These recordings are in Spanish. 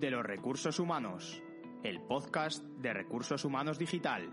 de los recursos humanos, el podcast de recursos humanos digital.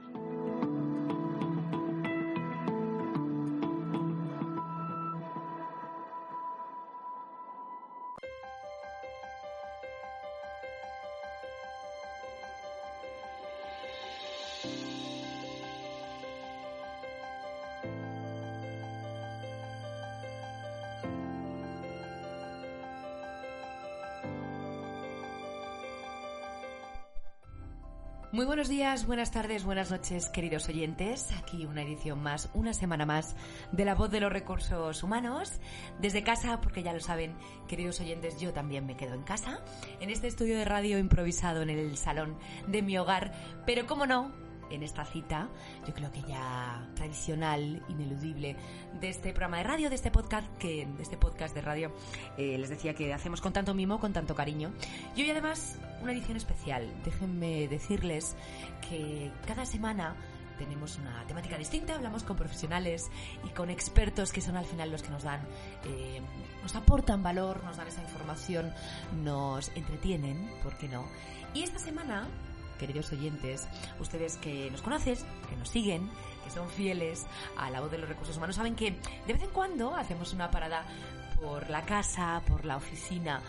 Buenos días, buenas tardes, buenas noches, queridos oyentes. Aquí una edición más, una semana más de La Voz de los Recursos Humanos. Desde casa, porque ya lo saben, queridos oyentes, yo también me quedo en casa, en este estudio de radio improvisado en el salón de mi hogar. Pero, como no, en esta cita, yo creo que ya tradicional, ineludible, de este programa de radio, de este podcast, que, de este podcast de radio, eh, les decía que hacemos con tanto mimo, con tanto cariño. Y hoy además una edición especial. Déjenme decirles que cada semana tenemos una temática distinta, hablamos con profesionales y con expertos que son al final los que nos dan, eh, nos aportan valor, nos dan esa información, nos entretienen, ¿por qué no? Y esta semana queridos oyentes, ustedes que nos conocen, que nos siguen, que son fieles a la voz de los recursos humanos, saben que de vez en cuando hacemos una parada por la casa, por la oficina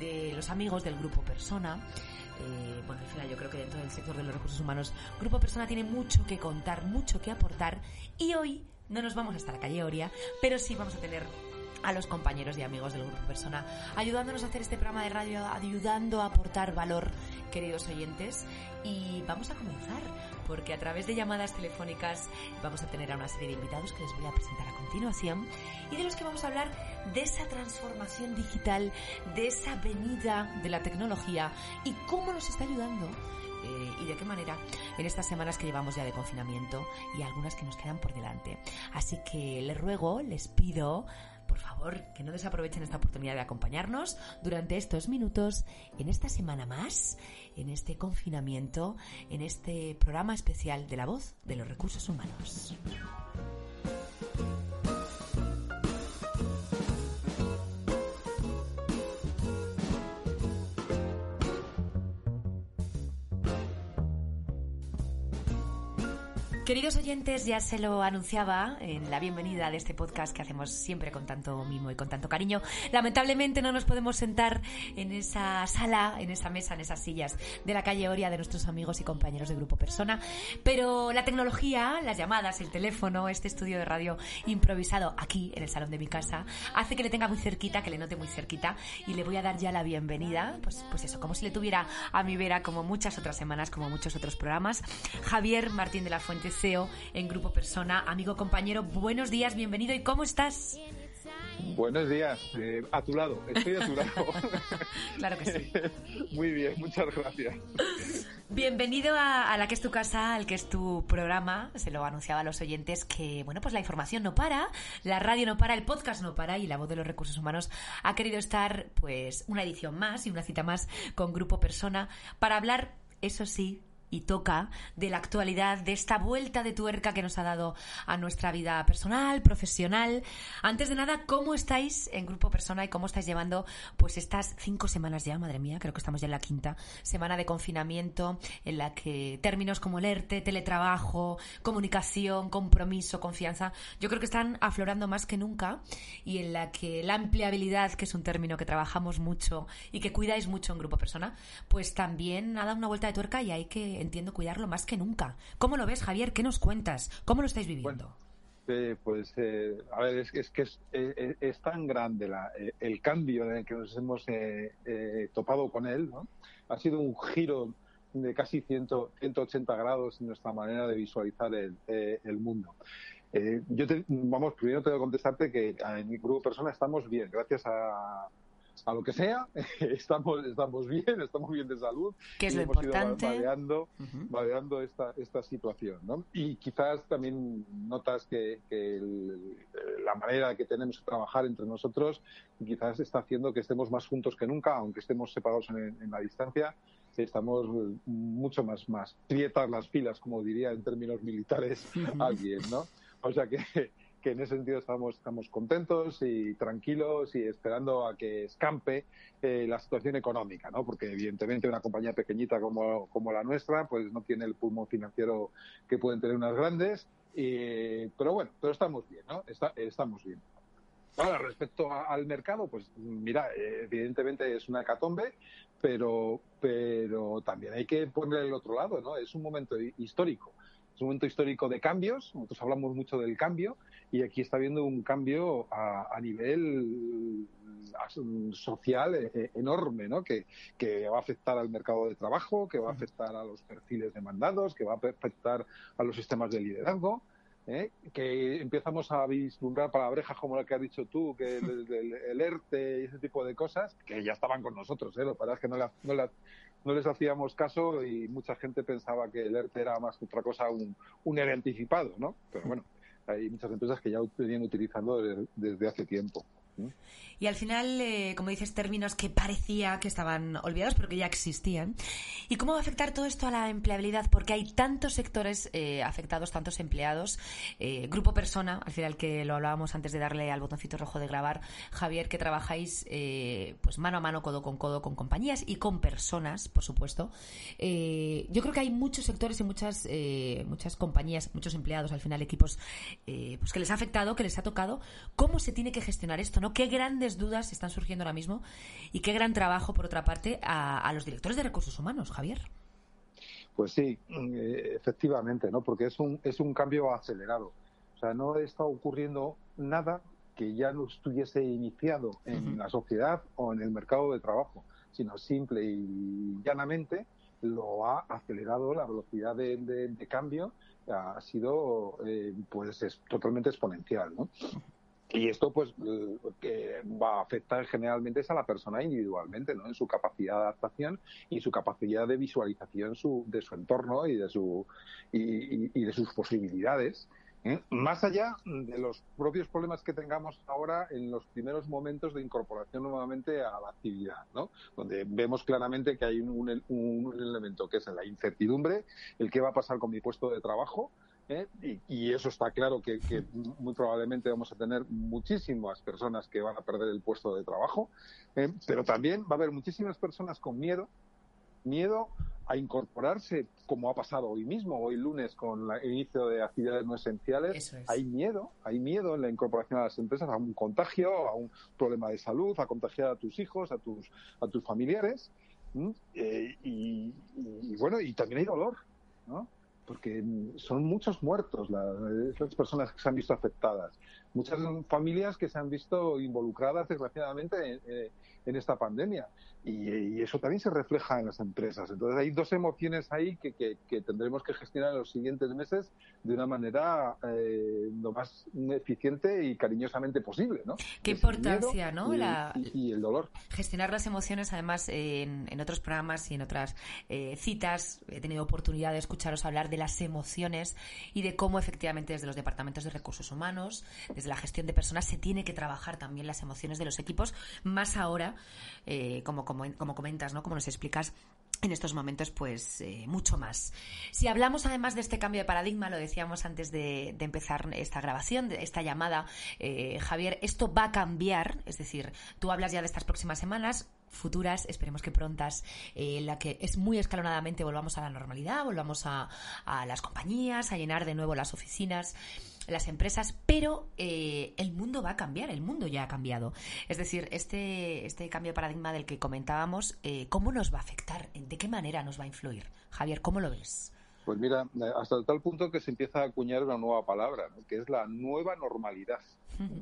de los amigos del grupo Persona. Eh, bueno, al final yo creo que dentro del sector de los recursos humanos, Grupo Persona tiene mucho que contar, mucho que aportar y hoy no nos vamos hasta la calle Oria, pero sí vamos a tener a los compañeros y amigos del Grupo Persona, ayudándonos a hacer este programa de radio, ayudando a aportar valor, queridos oyentes. Y vamos a comenzar, porque a través de llamadas telefónicas vamos a tener a una serie de invitados que les voy a presentar a continuación y de los que vamos a hablar de esa transformación digital, de esa venida de la tecnología y cómo nos está ayudando eh, y de qué manera en estas semanas que llevamos ya de confinamiento y algunas que nos quedan por delante. Así que les ruego, les pido por favor, que no desaprovechen esta oportunidad de acompañarnos durante estos minutos, en esta semana más, en este confinamiento, en este programa especial de la voz de los recursos humanos. Queridos oyentes, ya se lo anunciaba en la bienvenida de este podcast que hacemos siempre con tanto mimo y con tanto cariño. Lamentablemente no nos podemos sentar en esa sala, en esa mesa, en esas sillas de la calle Oria de nuestros amigos y compañeros de Grupo Persona, pero la tecnología, las llamadas, el teléfono, este estudio de radio improvisado aquí en el salón de mi casa, hace que le tenga muy cerquita, que le note muy cerquita y le voy a dar ya la bienvenida, pues, pues eso, como si le tuviera a mi vera como muchas otras semanas, como muchos otros programas. Javier Martín de la Fuente En Grupo Persona. Amigo, compañero, buenos días, bienvenido y ¿cómo estás? Buenos días, eh, a tu lado, estoy a tu lado. claro que sí. Muy bien, muchas gracias. Bienvenido a, a, la que es tu casa, al que es tu programa. Se lo anunciaba a los oyentes que, bueno, pues la información no para, la radio no para, el podcast no para y la voz de los recursos humanos ha querido estar, pues, una edición más y una cita más con Grupo Persona para hablar, eso sí, y toca de la actualidad, de esta vuelta de tuerca que nos ha dado a nuestra vida personal, profesional. Antes de nada, ¿cómo estáis en Grupo Persona y cómo estáis llevando pues estas cinco semanas ya, madre mía, creo que estamos ya en la quinta semana de confinamiento, en la que términos como el ERTE, teletrabajo, comunicación, compromiso, confianza, yo creo que están aflorando más que nunca y en la que la empleabilidad, que es un término que trabajamos mucho y que cuidáis mucho en Grupo Persona, pues también ha dado una vuelta de tuerca y hay que entiendo, cuidarlo más que nunca. ¿Cómo lo ves, Javier? ¿Qué nos cuentas? ¿Cómo lo estáis viviendo? Eh, pues, eh, a ver, es, que es, es, es tan grande eh, el cambio en el que nos hemos topado con él, ¿no? Ha sido un giro de casi 100, 180 grados en nuestra manera de visualizar el, el mundo. yo te, vamos, primero tengo que contestarte que en mi grupo de personas estamos bien, gracias a, a lo que sea, estamos, estamos bien, estamos bien de salud. Que es y lo hemos importante. ido vadeando, uh -huh. vadeando esta, esta situación. ¿no? Y quizás también notas que, que el, la manera que tenemos de trabajar entre nosotros quizás está haciendo que estemos más juntos que nunca, aunque estemos separados en, en la distancia estamos mucho más, más prietas las filas, como diría en términos militares alguien, ¿no? O sea que, que en ese sentido estamos, estamos contentos y tranquilos y esperando a que escampe eh, la situación económica, ¿no? Porque evidentemente una compañía pequeñita como, como la nuestra, pues no tiene el pulmón financiero que pueden tener unas grandes, pero bueno, pero estamos bien, ¿no? estamos bien. Ahora, respecto al mercado, pues mira, evidentemente es una hecatombe, pero, pero también hay que poner el otro lado, ¿no? Es un momento histórico es un momento histórico de cambios, nosotros hablamos mucho del cambio y aquí está habiendo un cambio a, nivel social eh, eh, enorme, ¿no? Que, va a afectar al mercado de trabajo, que va a afectar a los perfiles demandados, que va a afectar a los sistemas de liderazgo. ¿eh? que empezamos a vislumbrar palabrejas como la que has dicho tú, que el, ERTE y ese tipo de cosas, que ya estaban con nosotros, ¿eh? lo que es que no, no, no les hacíamos caso y mucha gente pensaba que el ERTE era más que otra cosa un, un anticipado, ¿no? Pero bueno, hay muchas empresas que ya venían utilizando desde hace tiempo. Y al final, eh, como dices, términos que parecía que estaban olvidados, pero que ya existían. ¿Y cómo va a afectar todo esto a la empleabilidad? Porque hay tantos sectores eh, afectados, tantos empleados. Eh, grupo persona, al final que lo hablábamos antes de darle al botoncito rojo de grabar, Javier, que trabajáis pues mano a mano, codo con codo, con compañías y con personas, por supuesto. yo creo que hay muchos sectores y muchas, muchas compañías, muchos empleados, al final equipos, pues que les ha afectado, que les ha tocado. ¿Cómo se tiene que gestionar esto? Qué grandes dudas están surgiendo ahora mismo y qué gran trabajo, por otra parte, a, los directores de recursos humanos, Javier. Pues sí, eh, efectivamente, ¿no? Porque es un, es un cambio acelerado. O sea, no está ocurriendo nada que ya no estuviese iniciado en la sociedad o en el mercado de trabajo, sino simple y llanamente lo ha acelerado la velocidad de, cambio ha sido eh, pues es totalmente exponencial ¿no? Y esto, pues, que va a afectar generalmente es a la persona individualmente, ¿no? En su capacidad de adaptación y su capacidad de visualización de su entorno y de, su, y, de sus posibilidades. ¿eh? Más allá de los propios problemas que tengamos ahora en los primeros momentos de incorporación nuevamente a la actividad, ¿no? Donde vemos claramente que hay un, un elemento que es la incertidumbre, el qué va a pasar con mi puesto de trabajo, ¿eh? y, eso está claro que, muy probablemente vamos a tener muchísimas personas que van a perder el puesto de trabajo, ¿eh? pero también va a haber muchísimas personas con miedo, miedo a incorporarse, como ha pasado hoy mismo, hoy lunes con el inicio de actividades no esenciales, hay miedo, hay miedo en la incorporación a las empresas a un contagio, a un problema de salud, a contagiar a tus hijos, a tus, a tus familiares, eh, y, y, bueno, y también hay dolor, ¿no? Porque son muchos muertos las, personas que se han visto afectadas, muchas familias que se han visto involucradas desgraciadamente en esta pandemia y, eso también se refleja en las empresas. Entonces hay dos emociones ahí que, que, tendremos que gestionar en los siguientes meses de una manera eh, lo más eficiente y cariñosamente posible. ¿no? Qué importancia, ¿no? Y, el dolor. Gestionar las emociones, además, en, en otros programas y en otras eh, citas he tenido oportunidad de escucharos hablar de las emociones y de cómo efectivamente desde los departamentos de recursos humanos, desde la gestión de personas, se tiene que trabajar también las emociones de los equipos, más ahora, eh, como como, comentas, ¿no? Como nos explicas en estos momentos, pues eh, mucho más. Si hablamos además de este cambio de paradigma, lo decíamos antes de, empezar esta grabación, de esta llamada, eh, Javier, esto va a cambiar, es decir, tú hablas ya de estas próximas semanas, futuras, esperemos que prontas, en eh, la que es muy escalonadamente volvamos a la normalidad, volvamos a, a las compañías, a llenar de nuevo las oficinas las empresas, pero eh, el mundo va a cambiar, el mundo ya ha cambiado. Es decir, este, este cambio de paradigma del que comentábamos, eh, ¿cómo nos va a afectar? ¿De qué manera nos va a influir? Javier, ¿cómo lo ves? Pues mira, hasta tal punto que se empieza a acuñar una nueva palabra, que es la nueva normalidad.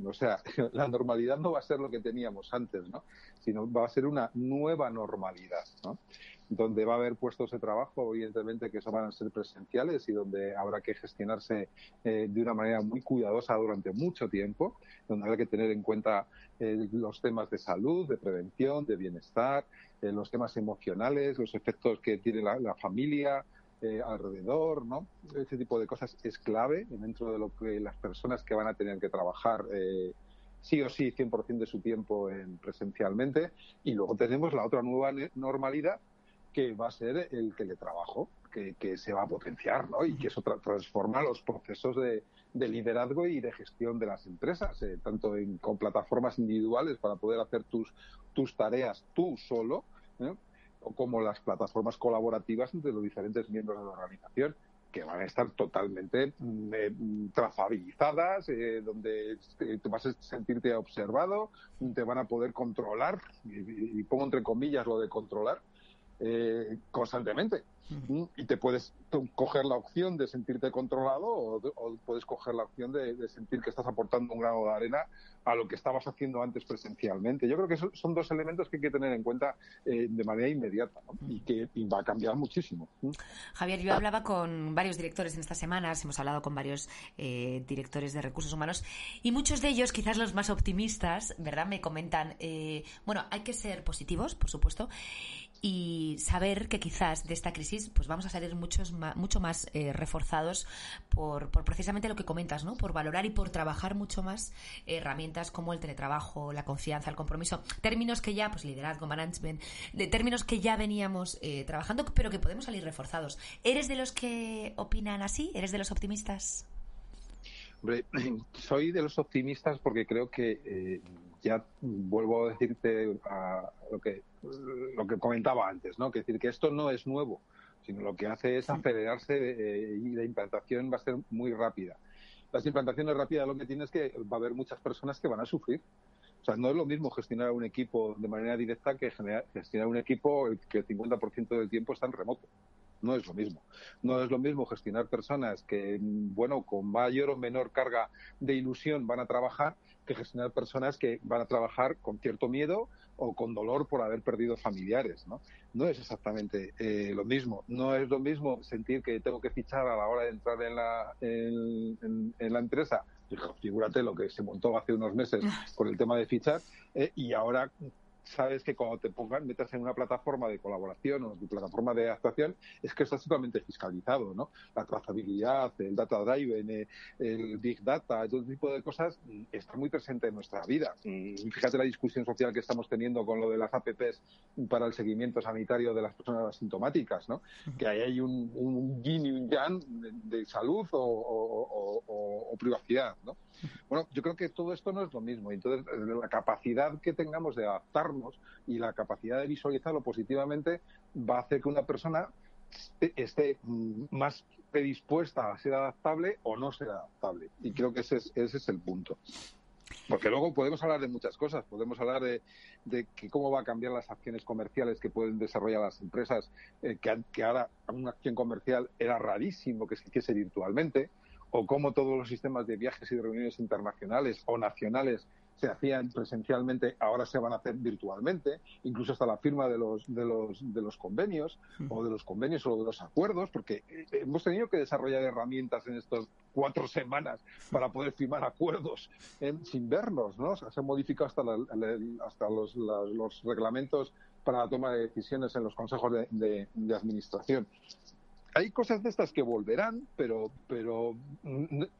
O sea, la normalidad no va a ser lo que teníamos antes, ¿no? sino va a ser una nueva normalidad. ¿no? donde va a haber puestos de trabajo, evidentemente, que van a ser presenciales y donde habrá que gestionarse eh, de una manera muy cuidadosa durante mucho tiempo, donde habrá que tener en cuenta eh, los temas de salud, de prevención, de bienestar, eh, los temas emocionales, los efectos que tiene la, familia, alrededor, ¿no? Ese tipo de cosas es clave dentro de lo que las personas que van a tener que trabajar sí o sí 100% de su tiempo en presencialmente y luego tenemos la otra nueva normalidad que va a ser el teletrabajo, que, se va a potenciar, ¿no? Y que eso transforma los procesos de, liderazgo y de gestión de las empresas, eh, tanto en, con plataformas individuales para poder hacer tus, tus tareas tú solo, ¿eh? O como las plataformas colaborativas entre los diferentes miembros de la organización que van a estar totalmente mm, eh, trazabilizadas, eh, donde te vas a sentirte observado, te van a poder controlar, y pongo entre comillas lo de controlar, eh, constantemente. Y te puedes coger la opción de sentirte controlado o, puedes coger la opción de, sentir que estás aportando un grano de arena a lo que estabas haciendo antes presencialmente. Yo creo que son dos elementos que hay que tener en cuenta eh, de manera inmediata y que va a cambiar muchísimo. Javier, yo hablaba con varios directores en estas semanas, hemos hablado con varios eh, directores de recursos humanos y muchos de ellos, quizás los más optimistas, ¿verdad? Me comentan, bueno, hay que ser positivos, por supuesto, y saber que quizás de esta crisis pues vamos a salir muchos mucho más eh, reforzados por, por, precisamente lo que comentas, ¿no? Por valorar y por trabajar mucho más herramientas como el teletrabajo, la confianza, el compromiso, términos que ya, pues liderazgo, management, de términos que ya veníamos eh, trabajando, pero que podemos salir reforzados. ¿Eres de los que opinan así? ¿Eres de los optimistas? Hombre, soy de los optimistas porque creo que eh, ya vuelvo a decirte a lo que lo que comentaba antes, ¿no? Que decir que esto no es nuevo, sino lo que hace es acelerarse eh, y la implantación va a ser muy rápida. Las implantaciones rápidas lo que tiene es que va a haber muchas personas que van a sufrir. O sea, no es lo mismo gestionar un equipo de manera directa que gestionar un equipo que el 50% del tiempo está en remoto no es lo mismo. No es lo mismo gestionar personas que, bueno, con mayor o menor carga de ilusión van a trabajar que gestionar personas que van a trabajar con cierto miedo o con dolor por haber perdido familiares, ¿no? No es exactamente eh, lo mismo. No es lo mismo sentir que tengo que fichar a la hora de entrar en la, en, la empresa. Figúrate lo que se montó hace unos meses con el tema de fichar eh, y ahora sabes que cuando te pongan, metas en una plataforma de colaboración o en tu plataforma de actuación, es que está totalmente fiscalizado, ¿no? La trazabilidad, el data driven, eh, el big data, todo tipo de cosas mm, está muy presente en nuestra vida. Y fíjate la discusión social que estamos teniendo con lo de las APPs para el seguimiento sanitario de las personas asintomáticas, ¿no? Que ahí hay un, un yin y un yang de, salud o, privacidad, ¿no? Bueno, yo creo que todo esto no es lo mismo. Entonces, la capacidad que tengamos de adaptar y la capacidad de visualizarlo positivamente va a hacer que una persona esté más predispuesta a ser adaptable o no ser adaptable. Y creo que ese es, ese es el punto. Porque luego podemos hablar de muchas cosas. Podemos hablar de, de que cómo va a cambiar las acciones comerciales que pueden desarrollar las empresas, eh, que, que, ahora una acción comercial era rarísimo que se hiciese virtualmente, o cómo todos los sistemas de viajes y de reuniones internacionales o nacionales se hacían presencialmente, ahora se van a hacer virtualmente, incluso hasta la firma de los, de los, de los convenios, o de los convenios o de los acuerdos, porque hemos tenido que desarrollar herramientas en estas cuatro semanas para poder firmar acuerdos eh, sin vernos, ¿no? se han modificado hasta, hasta los, los, reglamentos para la toma de decisiones en los consejos de, de administración hay cosas de estas que volverán, pero, pero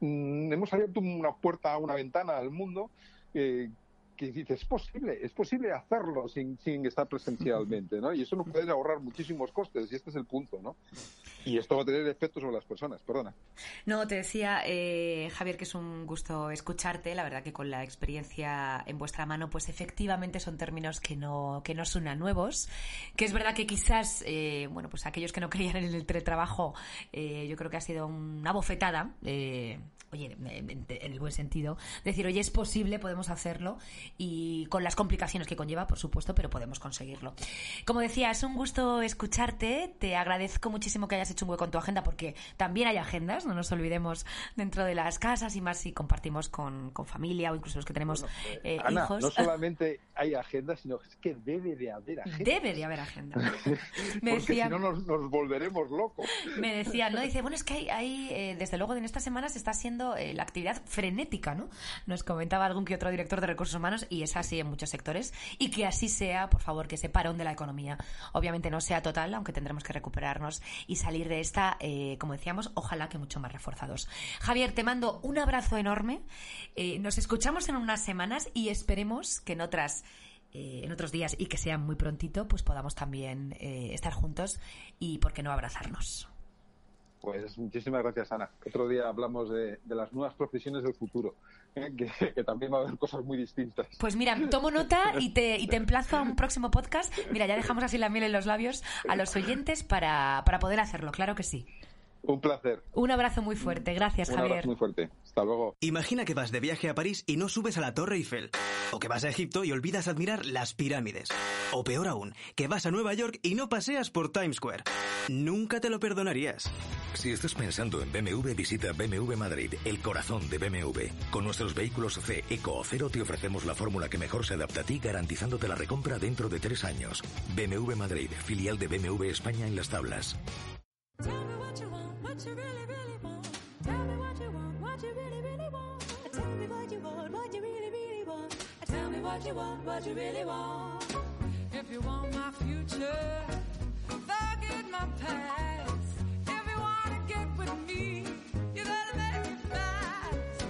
hemos abierto una puerta, una ventana al mundo que, que dice, es posible, es posible hacerlo sin, sin estar presencialmente, ¿no? Y eso nos puede ahorrar muchísimos costes, y este es el punto, ¿no? Y esto va a tener efectos sobre las personas, perdona. No, te decía, eh, Javier, que es un gusto escucharte. La verdad que con la experiencia en vuestra mano, pues efectivamente son términos que no, que no suenan nuevos. Que es verdad que quizás, eh, bueno, pues aquellos que no creían en el teletrabajo, eh, yo creo que ha sido una bofetada. Oye, en, el buen sentido, decir, oye, es posible, podemos hacerlo y con las complicaciones que conlleva, por supuesto, pero podemos conseguirlo. Como decía, es un gusto escucharte, te agradezco muchísimo que hayas hecho un hueco en tu agenda porque también hay agendas, no nos olvidemos dentro de las casas y más si compartimos con, familia o incluso los que tenemos eh, eh, hijos. No solamente hay agendas, sino que debe de haber agendas. Debe de haber agendas. me porque si no nos, volveremos locos. Me decía, ¿no? Dice, bueno, es que hay, eh, desde luego en estas semanas está siendo la actividad frenética, ¿no? Nos comentaba algún que otro director de recursos humanos y es así en muchos sectores y que así sea, por favor, que ese parón de la economía obviamente no sea total, aunque tendremos que recuperarnos y salir de esta, eh, como decíamos, ojalá que mucho más reforzados. Javier, te mando un abrazo enorme. Eh, nos escuchamos en unas semanas y esperemos que en otras eh, en otros días y que sea muy prontito, pues podamos también estar juntos y, ¿por qué no, abrazarnos? Pues muchísimas gracias, Ana. Otro día hablamos de, las nuevas profesiones del futuro, ¿eh? que, también va a haber cosas muy distintas. Pues mira, tomo nota y te, y te emplazo a un próximo podcast. Mira, ya dejamos así la miel en los labios a los oyentes para, para poder hacerlo, claro que sí. Un placer. Un abrazo muy fuerte. Gracias, Javier. Un abrazo muy fuerte. Hasta luego. Imagina que vas de viaje a París y no subes a la Torre Eiffel. O que vas a Egipto y olvidas admirar las pirámides. O peor aún, que vas a Nueva York y no paseas por Times Square. Nunca te lo perdonarías. Si estás pensando en BMW, visita BMW Madrid, el corazón de BMW. Con nuestros vehículos C, Eco o Cero te ofrecemos la fórmula que mejor se adapta a ti, garantizándote la recompra dentro de tres años. BMW Madrid, filial de BMW España en las tablas. What you want, what you really, really want. Tell me what you want, what you really, really want. Tell me what you want, what you really, really want. Tell me what you want, what you really want. If you want my future, forget my past. If you wanna get with me, you gotta make it fast.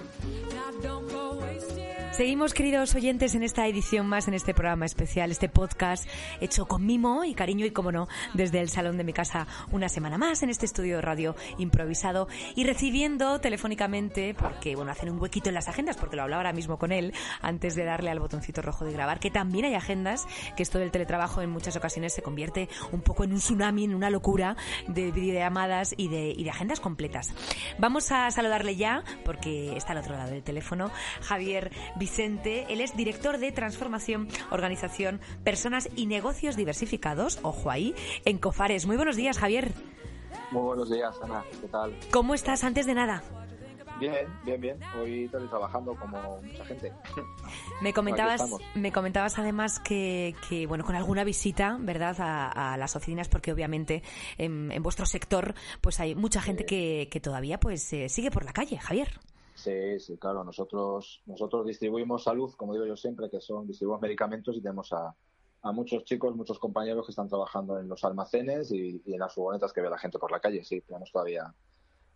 Now don't go wasting. Seguimos, queridos oyentes, en esta edición más, en este programa especial, este podcast hecho con mimo y cariño y, como no, desde el salón de mi casa una semana más en este estudio de radio improvisado y recibiendo telefónicamente, porque, bueno, hacen un huequito en las agendas, porque lo hablaba ahora mismo con él, antes de darle al botoncito rojo de grabar, que también hay agendas, que esto del teletrabajo en muchas ocasiones se convierte un poco en un tsunami, en una locura de videollamadas y de, y de agendas completas. Vamos a saludarle ya, porque está al otro lado del teléfono, Javier Vicente. Él es director de Transformación, Organización, Personas y Negocios Diversificados, ojo ahí, en Cofares. Muy buenos días, Javier. Muy buenos días, Ana. ¿Qué tal? ¿Cómo estás antes de nada? Bien, bien, bien. Hoy trabajando como mucha gente. Me comentabas, me comentabas además que, bueno, con alguna visita, ¿verdad?, a, las oficinas, porque obviamente en, vuestro sector, pues hay mucha gente que, todavía, pues, eh, sigue por la calle, Javier. Sí, sí, claro. Nosotros, nosotros distribuimos salud, como digo yo siempre, que son distribuimos medicamentos y tenemos a, a muchos chicos, muchos compañeros que están trabajando en los almacenes y, y en las furgonetas que ve la gente por la calle. Sí, tenemos todavía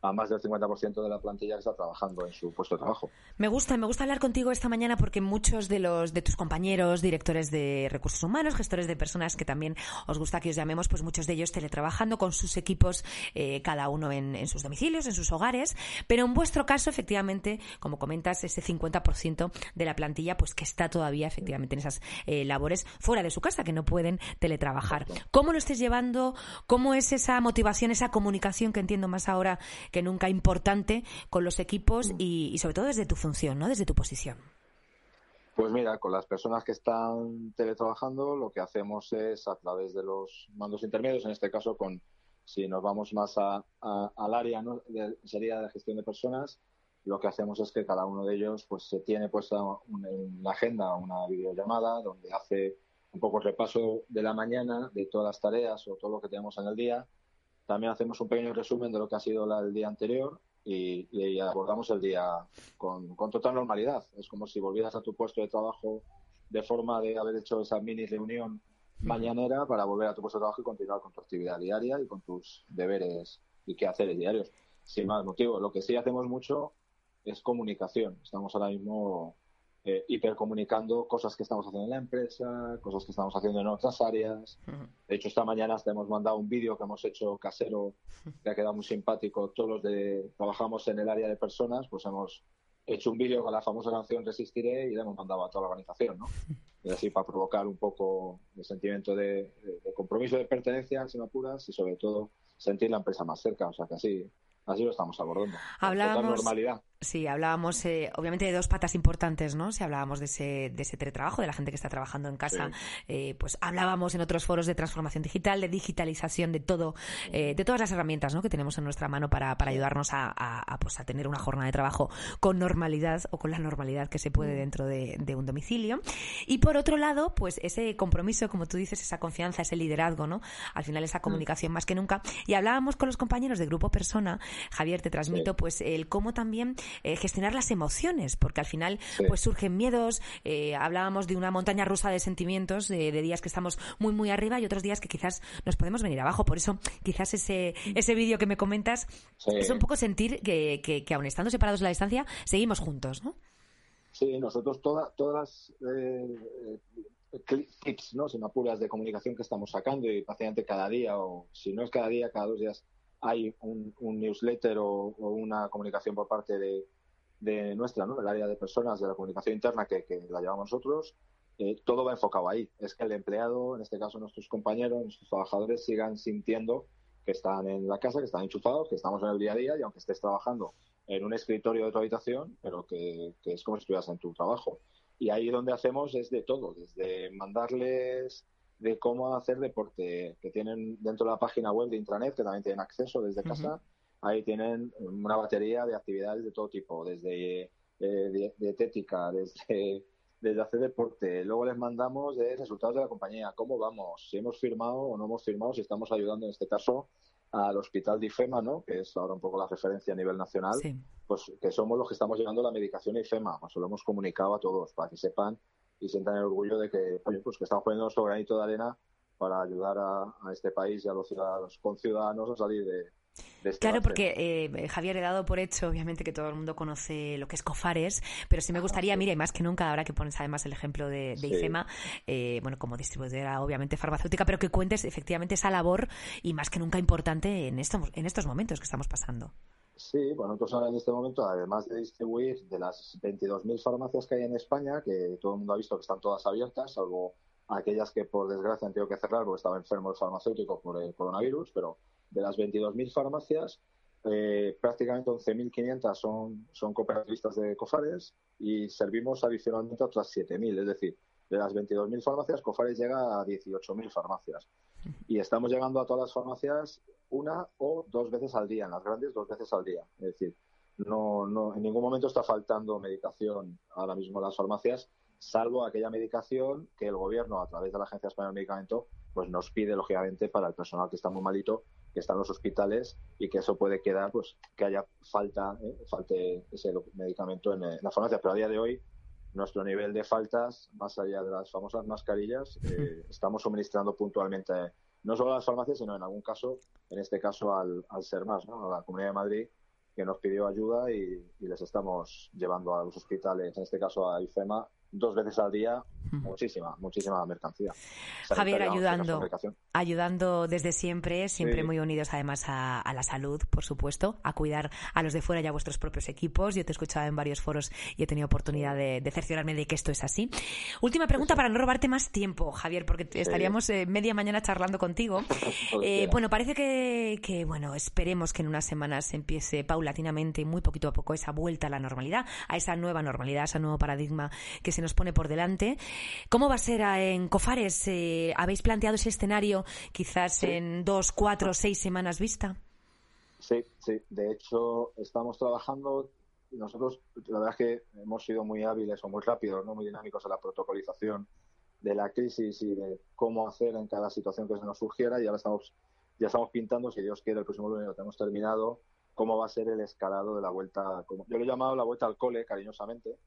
a más del 50% de la plantilla que está trabajando en su puesto de trabajo. Me gusta, me gusta hablar contigo esta mañana porque muchos de los de tus compañeros, directores de recursos humanos, gestores de personas que también os gusta que os llamemos, pues muchos de ellos teletrabajando con sus equipos, eh, cada uno en, sus domicilios, en sus hogares, pero en vuestro caso, efectivamente, como comentas, ese 50% de la plantilla, pues que está todavía efectivamente en esas eh, labores fuera de su casa, que no pueden teletrabajar. ¿Cómo lo estés llevando? ¿Cómo es esa motivación, esa comunicación que entiendo más ahora que nunca importante con los equipos y, sobre todo desde tu función, ¿no? Desde tu posición. Pues mira, con las personas que están teletrabajando, lo que hacemos es a través de los mandos intermedios, en este caso con, si nos vamos más al área, ¿no? sería de gestión de personas, lo que hacemos es que cada uno de ellos pues se tiene puesta en la agenda una videollamada donde hace un poco el repaso de la mañana de todas las tareas o todo lo que tenemos en el día también hacemos un pequeño resumen de lo que ha sido el día anterior y, abordamos el día con, total normalidad. Es como si volvieras a tu puesto de trabajo de forma de haber hecho esa mini reunión mañanera para volver a tu puesto de trabajo y continuar con tu actividad diaria y con tus deberes y quehaceres diarios. Sin más motivo. Lo que sí hacemos mucho es comunicación. Estamos ahora mismo eh, hipercomunicando cosas que estamos haciendo en la empresa, cosas que estamos haciendo en otras áreas. De hecho, esta mañana te hemos mandado un vídeo que hemos hecho casero, que ha quedado muy simpático. Todos los de trabajamos en el área de personas, pues hemos hecho un vídeo con la famosa canción Resistiré y le hemos mandado a toda la organización, ¿no? Y así para provocar un poco el sentimiento de, compromiso de pertenencia, sin apuras, y sobre todo sentir la empresa más cerca. O sea que así, así lo estamos abordando. Hablábamos, normalidad. Sí, hablábamos eh, obviamente de dos patas importantes, ¿no? Si hablábamos de ese, de ese teletrabajo, de la gente que está trabajando en casa, eh, pues hablábamos en otros foros de transformación digital, de digitalización, de todo, eh, de todas las herramientas ¿no? que tenemos en nuestra mano para, para ayudarnos a, a, pues, a tener una jornada de trabajo con normalidad o con la normalidad que se puede mm. dentro de, de, un domicilio. Y por otro lado, pues ese compromiso, como tú dices, esa confianza, ese liderazgo, ¿no? Al final esa mm. comunicación más que nunca. Y hablábamos con los compañeros de Grupo Persona, Javier, te transmito, pues el cómo también eh, gestionar las emociones, porque al final pues surgen miedos, eh, hablábamos de una montaña rusa de sentimientos, de, días que estamos muy, muy arriba y otros días que quizás nos podemos venir abajo. Por eso quizás ese, ese vídeo que me comentas es un poco sentir que, que, aun estando separados la distancia, seguimos juntos, ¿no? Sí, nosotros todas las eh, tips, ¿no? Sin apuras de comunicación que estamos sacando y prácticamente cada día o si no es cada día, cada dos días hay un, newsletter o, una comunicación por parte de, de nuestra, ¿no? El área de personas de la comunicación interna que, que la llevamos nosotros. Eh, todo va enfocado ahí. Es que el empleado, en este caso nuestros compañeros, nuestros trabajadores, sigan sintiendo que están en la casa, que están enchufados, que estamos en el día a día y aunque estés trabajando en un escritorio de tu habitación, pero que, que es como si estuvieras en tu trabajo. Y ahí donde hacemos es de todo, desde mandarles de cómo hacer deporte, que tienen dentro de la página web de intranet, que también tienen acceso desde casa. Ahí tienen una batería de actividades de todo tipo, desde eh, dietética, desde, desde hacer deporte. Luego les mandamos de resultados de la compañía, cómo vamos, si hemos firmado o no hemos firmado, si estamos ayudando en este caso al hospital de IFEMA, ¿no? que es ahora un poco la referencia a nivel nacional, pues que somos los que estamos llevando la medicación a IFEMA. Pues lo hemos comunicado a todos para que sepan y sientan el orgullo de que, oye, pues que estamos poniendo nuestro granito de arena para ayudar a, este país y a los ciudadanos, conciudadanos a salir de, este claro, porque eh, Javier he dado por hecho, obviamente, que todo el mundo conoce lo que es Cofares, pero sí me gustaría, mira, y más que nunca, ahora que pones además el ejemplo de, de IFEMA, eh, bueno, como distribuidora, obviamente, farmacéutica, pero que cuentes efectivamente esa labor y más que nunca importante en estos, en estos momentos que estamos pasando. Sí, bueno, nosotros en este momento, además de distribuir de las 22.000 farmacias que hay en España, que todo el mundo ha visto que están todas abiertas, salvo aquellas que por desgracia han tenido que cerrar porque estaba enfermo el farmacéutico por el coronavirus, pero de las 22.000 farmacias, eh, prácticamente 11.500 son, son cooperativistas de COFARES y servimos adicionalmente a otras 7.000, es decir, de las 22.000 farmacias, COFARES llega a 18.000 farmacias. Y estamos llegando a todas las farmacias una o dos veces al día, en las grandes dos veces al día. Es decir, no, no, en ningún momento está faltando medicación ahora mismo en las farmacias, salvo aquella medicación que el gobierno, a través de la Agencia Española de Medicamento, pues nos pide, lógicamente, para el personal que está muy malito, que está en los hospitales y que eso puede quedar, pues que haya falta, ¿eh? falte ese medicamento en, la farmacia. Pero a día de hoy, nuestro nivel de faltas, más allá de las famosas mascarillas, eh, estamos suministrando puntualmente no solo a las farmacias, sino en algún caso, en este caso al, al SERMAS, ¿no? a la Comunidad de Madrid, que nos pidió ayuda y, y, les estamos llevando a los hospitales, en este caso a IFEMA, dos veces al día muchísima, muchísima mercancía. Javier, ayudando, ayudando desde siempre, siempre muy unidos además a, la salud, por supuesto, a cuidar a los de fuera y a vuestros propios equipos. Yo te he escuchado en varios foros y he tenido oportunidad de, cerciorarme de que esto es así. Última pregunta para no robarte más tiempo, Javier, porque estaríamos eh, media mañana charlando contigo. eh, bueno, parece que, que, bueno, esperemos que en unas semanas empiece paulatinamente, muy poquito a poco, esa vuelta a la normalidad, a esa nueva normalidad, a ese nuevo paradigma que se nos pone por delante. ¿Cómo va a ser ah, en Cofares? Eh, ¿Habéis planteado ese escenario quizás en dos, cuatro, seis semanas vista? Sí, sí. De hecho, estamos trabajando. Nosotros, la verdad es que hemos sido muy hábiles o muy rápidos, no muy dinámicos en la protocolización de la crisis y de cómo hacer en cada situación que se nos surgiera. Y ahora estamos, ya estamos pintando, si Dios quiere, el próximo lunes lo tenemos terminado, cómo va a ser el escalado de la vuelta, como, yo lo he llamado la vuelta al cole cariñosamente,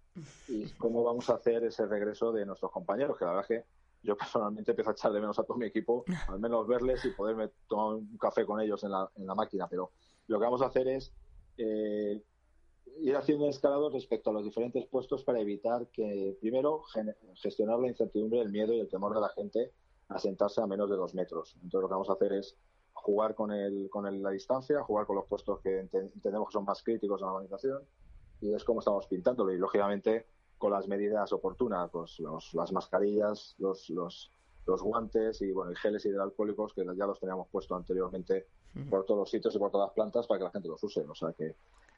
y cómo vamos a hacer ese regreso de nuestros compañeros, que la verdad es que yo personalmente empiezo a echar de menos a todo mi equipo, al menos verles y poderme tomar un café con ellos en la, en la máquina, pero lo que vamos a hacer es eh, ir haciendo escalado respecto a los diferentes puestos para evitar que, primero, gestionar la incertidumbre, el miedo y el temor de la gente a sentarse a menos de dos metros. Entonces lo que vamos a hacer es jugar con, el, con la distancia, jugar con los puestos que entendemos que son más críticos en la organización y es como estamos pintándolo. Y lógicamente con las medidas oportunas, pues los, las mascarillas, los, los, los guantes y bueno, y geles hidroalcohólicos que ya los teníamos puesto anteriormente por todos los sitios y por todas las plantas para que la gente los use. O sea que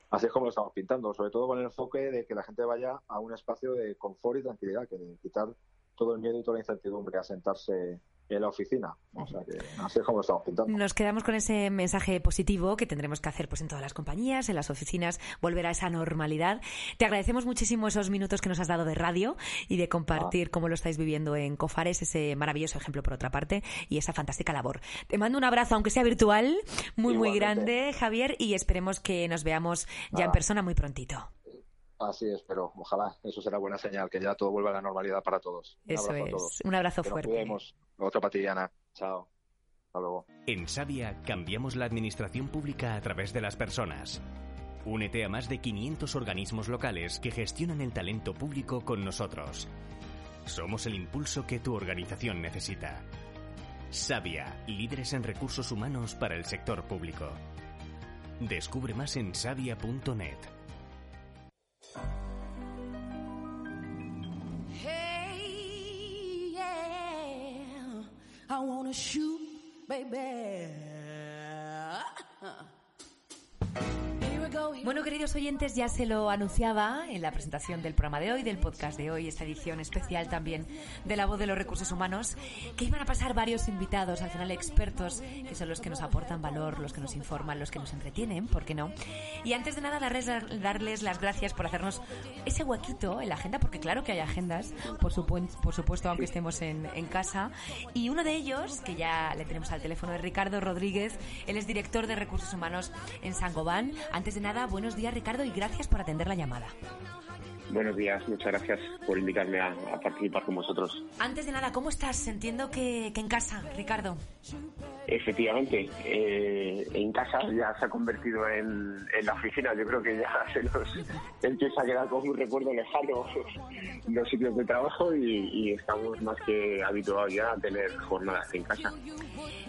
así es como lo estamos pintando, sobre todo con el enfoque de que la gente vaya a un espacio de confort y tranquilidad, que de quitar todo el miedo y toda la incertidumbre a sentarse en la oficina. O sea que así es como lo estamos pintando. Nos quedamos con ese mensaje positivo que tendremos que hacer pues en todas las compañías, en las oficinas, volver a esa normalidad. Te agradecemos muchísimo esos minutos que nos has dado de radio y de compartir ah. cómo lo estáis viviendo en Cofares, ese maravilloso ejemplo por otra parte y esa fantástica labor. Te mando un abrazo, aunque sea virtual, muy muy grande, Javier, y esperemos que nos veamos ya en persona muy prontito. Así es, pero ojalá eso será buena señal, que ya todo vuelva a la normalidad para todos. Un eso abrazo es. Todos. Un abrazo fuerte. Otra patillana. Chao. Hasta luego. En Sabia cambiamos la administración pública a través de las personas. Únete a más de 500 organismos locales que gestionan el talento público con nosotros. Somos el impulso que tu organización necesita. Sabia, líderes en recursos humanos para el sector público. Descubre más en savia.net. Hey, yeah, I wanna shoot, baby. Bueno, queridos oyentes, ya se lo anunciaba en la presentación del programa de hoy, del podcast de hoy, esta edición especial también de La Voz de los Recursos Humanos, que iban a pasar varios invitados, al final expertos, que son los que nos aportan valor, los que nos informan, los que nos entretienen, ¿por qué no? Y antes de nada, darles, darles las gracias por hacernos ese huequito en la agenda, porque claro que hay agendas, por, supu- por supuesto, aunque estemos en, en casa. Y uno de ellos, que ya le tenemos al teléfono, es Ricardo Rodríguez, él es director de Recursos Humanos en Sangobán. Antes de nada, buenos días, Ricardo, y gracias por atender la llamada. Buenos días, muchas gracias por invitarme a, a participar con vosotros. Antes de nada, ¿cómo estás? Entiendo que, que en casa, Ricardo. Efectivamente, eh, en casa ya se ha convertido en, en la oficina. Yo creo que ya se nos empieza a quedar como un recuerdo lejano los sitios de trabajo y, y estamos más que habituados ya a tener jornadas en casa.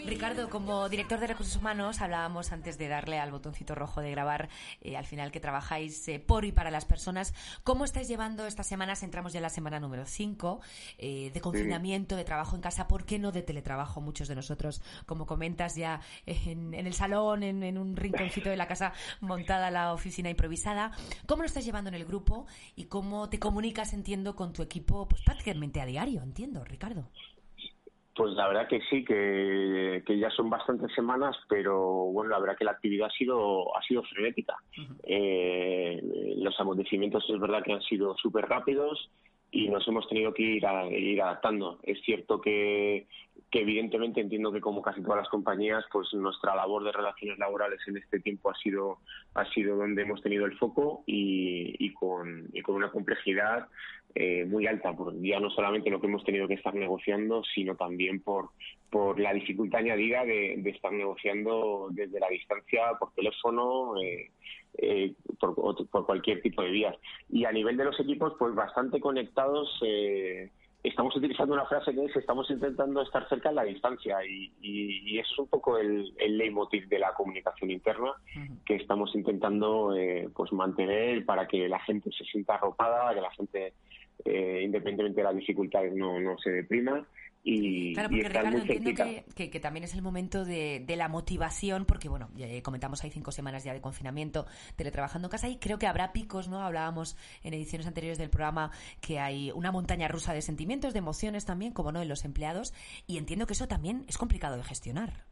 Ricardo, como director de recursos humanos, hablábamos antes de darle al botoncito rojo de grabar, eh, al final que trabajáis eh, por y para las personas. ¿Cómo estáis llevando estas semanas? Entramos ya en la semana número 5 de confinamiento, de trabajo en casa, ¿por qué no de teletrabajo? Muchos de nosotros, como comentas, ya en, en el salón, en, en un rinconcito de la casa montada la oficina improvisada. ¿Cómo lo estás llevando en el grupo y cómo te comunicas, entiendo, con tu equipo pues prácticamente a diario? Entiendo, Ricardo. Pues la verdad que sí, que, que ya son bastantes semanas, pero bueno, la verdad que la actividad ha sido ha sido frenética. Eh, los acontecimientos es verdad que han sido súper rápidos y nos hemos tenido que ir, a- ir adaptando. Es cierto que, que evidentemente entiendo que como casi todas las compañías, pues nuestra labor de relaciones laborales en este tiempo ha sido ha sido donde hemos tenido el foco y, y con, y con una complejidad eh, muy alta, por ya no solamente lo que hemos tenido que estar negociando, sino también por, por la dificultad añadida de, de estar negociando desde la distancia, por teléfono, eh, eh, por, por cualquier tipo de vías. Y a nivel de los equipos, pues bastante conectados. eh, estamos utilizando una frase que es estamos intentando estar cerca en la distancia y, y, y eso es un poco el, el leitmotiv de la comunicación interna que estamos intentando eh, pues mantener para que la gente se sienta arropada, que la gente eh, independientemente de las dificultades no, no se deprima y, Claro, porque Ricardo, entiendo que- que también es el momento de, de la motivación, porque bueno, ya, eh, comentamos hay cinco semanas ya de confinamiento, teletrabajando en casa y creo que habrá picos, ¿no? Hablábamos en ediciones anteriores del programa que hay una montaña rusa de sentimientos, de emociones también, como no, en los empleados, y entiendo que eso también es complicado de gestionar.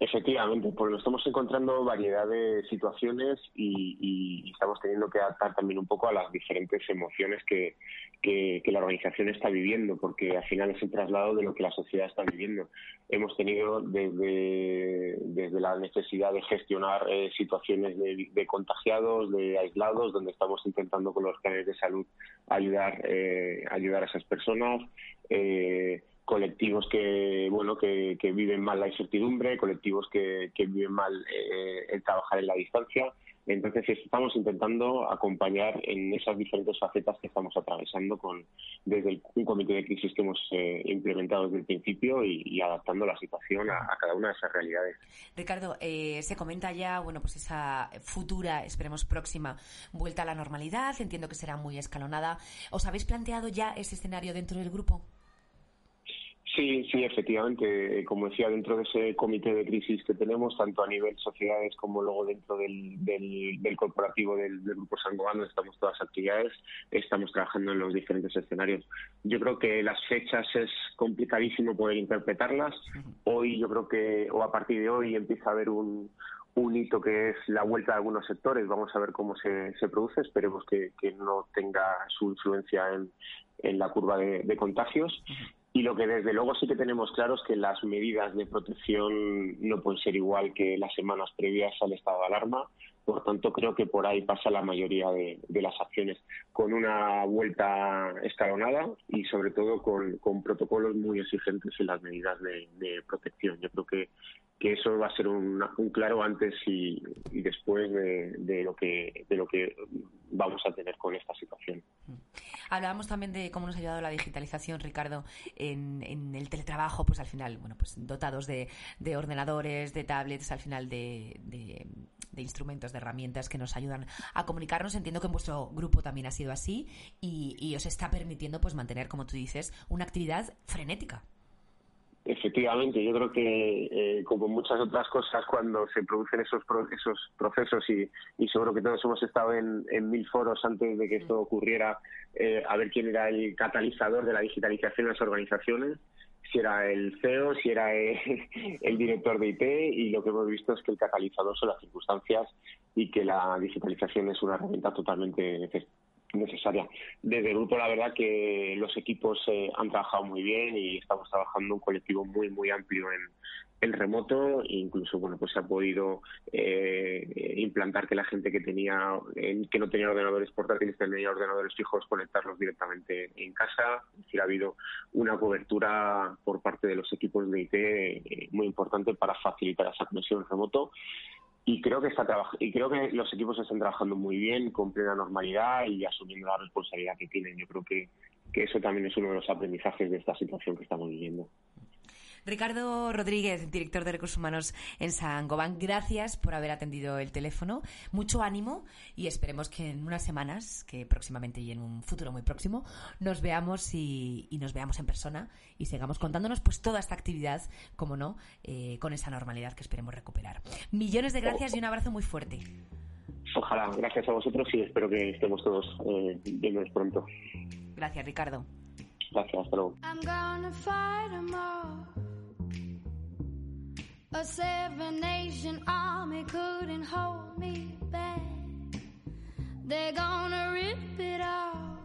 Efectivamente, pues nos estamos encontrando variedad de situaciones y, estamos teniendo que adaptar también un poco a las diferentes emociones que, la organización está viviendo, porque al final es el traslado de lo que la sociedad está viviendo. Hemos tenido desde, desde la necesidad de gestionar eh, situaciones de, de contagiados, de aislados, donde estamos intentando con los planes de salud ayudar, eh, ayudar a esas personas. Eh, colectivos que bueno que, que viven mal la incertidumbre, colectivos que, que viven mal eh, el trabajar en la distancia. Entonces estamos intentando acompañar en esas diferentes facetas que estamos atravesando con desde el, un comité de crisis que hemos eh, implementado desde el principio y, adaptando la situación a, a, cada una de esas realidades. Ricardo, eh, se comenta ya, bueno, pues esa futura, esperemos próxima, vuelta a la normalidad. Entiendo que será muy escalonada. ¿Os habéis planteado ya ese escenario dentro del grupo? Sí, sí, efectivamente. Como decía, dentro de ese comité de crisis que tenemos, tanto a nivel sociedades como luego dentro del, del, del corporativo del, del Grupo Sangobano, estamos todas actividades, estamos trabajando en los diferentes escenarios. Yo creo que las fechas es complicadísimo poder interpretarlas. Hoy yo creo que, o a partir de hoy, empieza a haber un, hito que es la vuelta de algunos sectores. Vamos a ver cómo se, produce. Esperemos que, no tenga su influencia en, la curva de contagios. Y lo que desde luego sí que tenemos claro es que las medidas de protección no pueden ser igual que las semanas previas al estado de alarma. Por tanto, creo que por ahí pasa la mayoría de, las acciones, con una vuelta escalonada y sobre todo con, con protocolos muy exigentes en las medidas de, de protección. Yo creo que, que eso va a ser un, un claro antes y, después de, lo que, de lo que vamos a tener con esta situación. Hablábamos también de cómo nos ha ayudado la digitalización, Ricardo, en, el teletrabajo, pues al final, bueno, pues dotados de, de ordenadores, de tablets, al final de, de, de instrumentos, de herramientas que nos ayudan a comunicarnos. Entiendo que en vuestro grupo también ha sido así y, y os está permitiendo pues mantener, como tú dices, una actividad frenética. Efectivamente, yo creo que eh, como muchas otras cosas cuando se producen esos pro- esos procesos y, y seguro que todos hemos estado en, en mil foros antes de que esto ocurriera eh, a ver quién era el catalizador de la digitalización en las organizaciones, si era el CEO, si era el, el director de IT y lo que hemos visto es que el catalizador son las circunstancias y que la digitalización es una herramienta totalmente neces- necesaria. Desde el grupo, la verdad que los equipos eh, han trabajado muy bien y estamos trabajando un colectivo muy, muy amplio en, en remoto. E incluso bueno pues se ha podido eh, implantar que la gente que tenía eh, que no tenía ordenadores portátiles tenía ordenadores fijos conectarlos directamente en casa. Ha habido una cobertura por parte de los equipos de IT eh, muy importante para facilitar esa conexión remoto y creo que está y creo que los equipos están trabajando muy bien con plena normalidad y asumiendo la responsabilidad que tienen. Yo creo que que eso también es uno de los aprendizajes de esta situación que estamos viviendo Ricardo Rodríguez, director de Recursos Humanos en San Gobán, gracias por haber atendido el teléfono. Mucho ánimo y esperemos que en unas semanas, que próximamente y en un futuro muy próximo, nos veamos y, y nos veamos en persona y sigamos contándonos pues toda esta actividad, como no, eh, con esa normalidad que esperemos recuperar. Millones de gracias y un abrazo muy fuerte. Ojalá, gracias a vosotros y espero que estemos todos eh, viéndonos pronto. Gracias, Ricardo. Gracias, hasta luego. A seven nation army couldn't hold me back. They're gonna rip it off.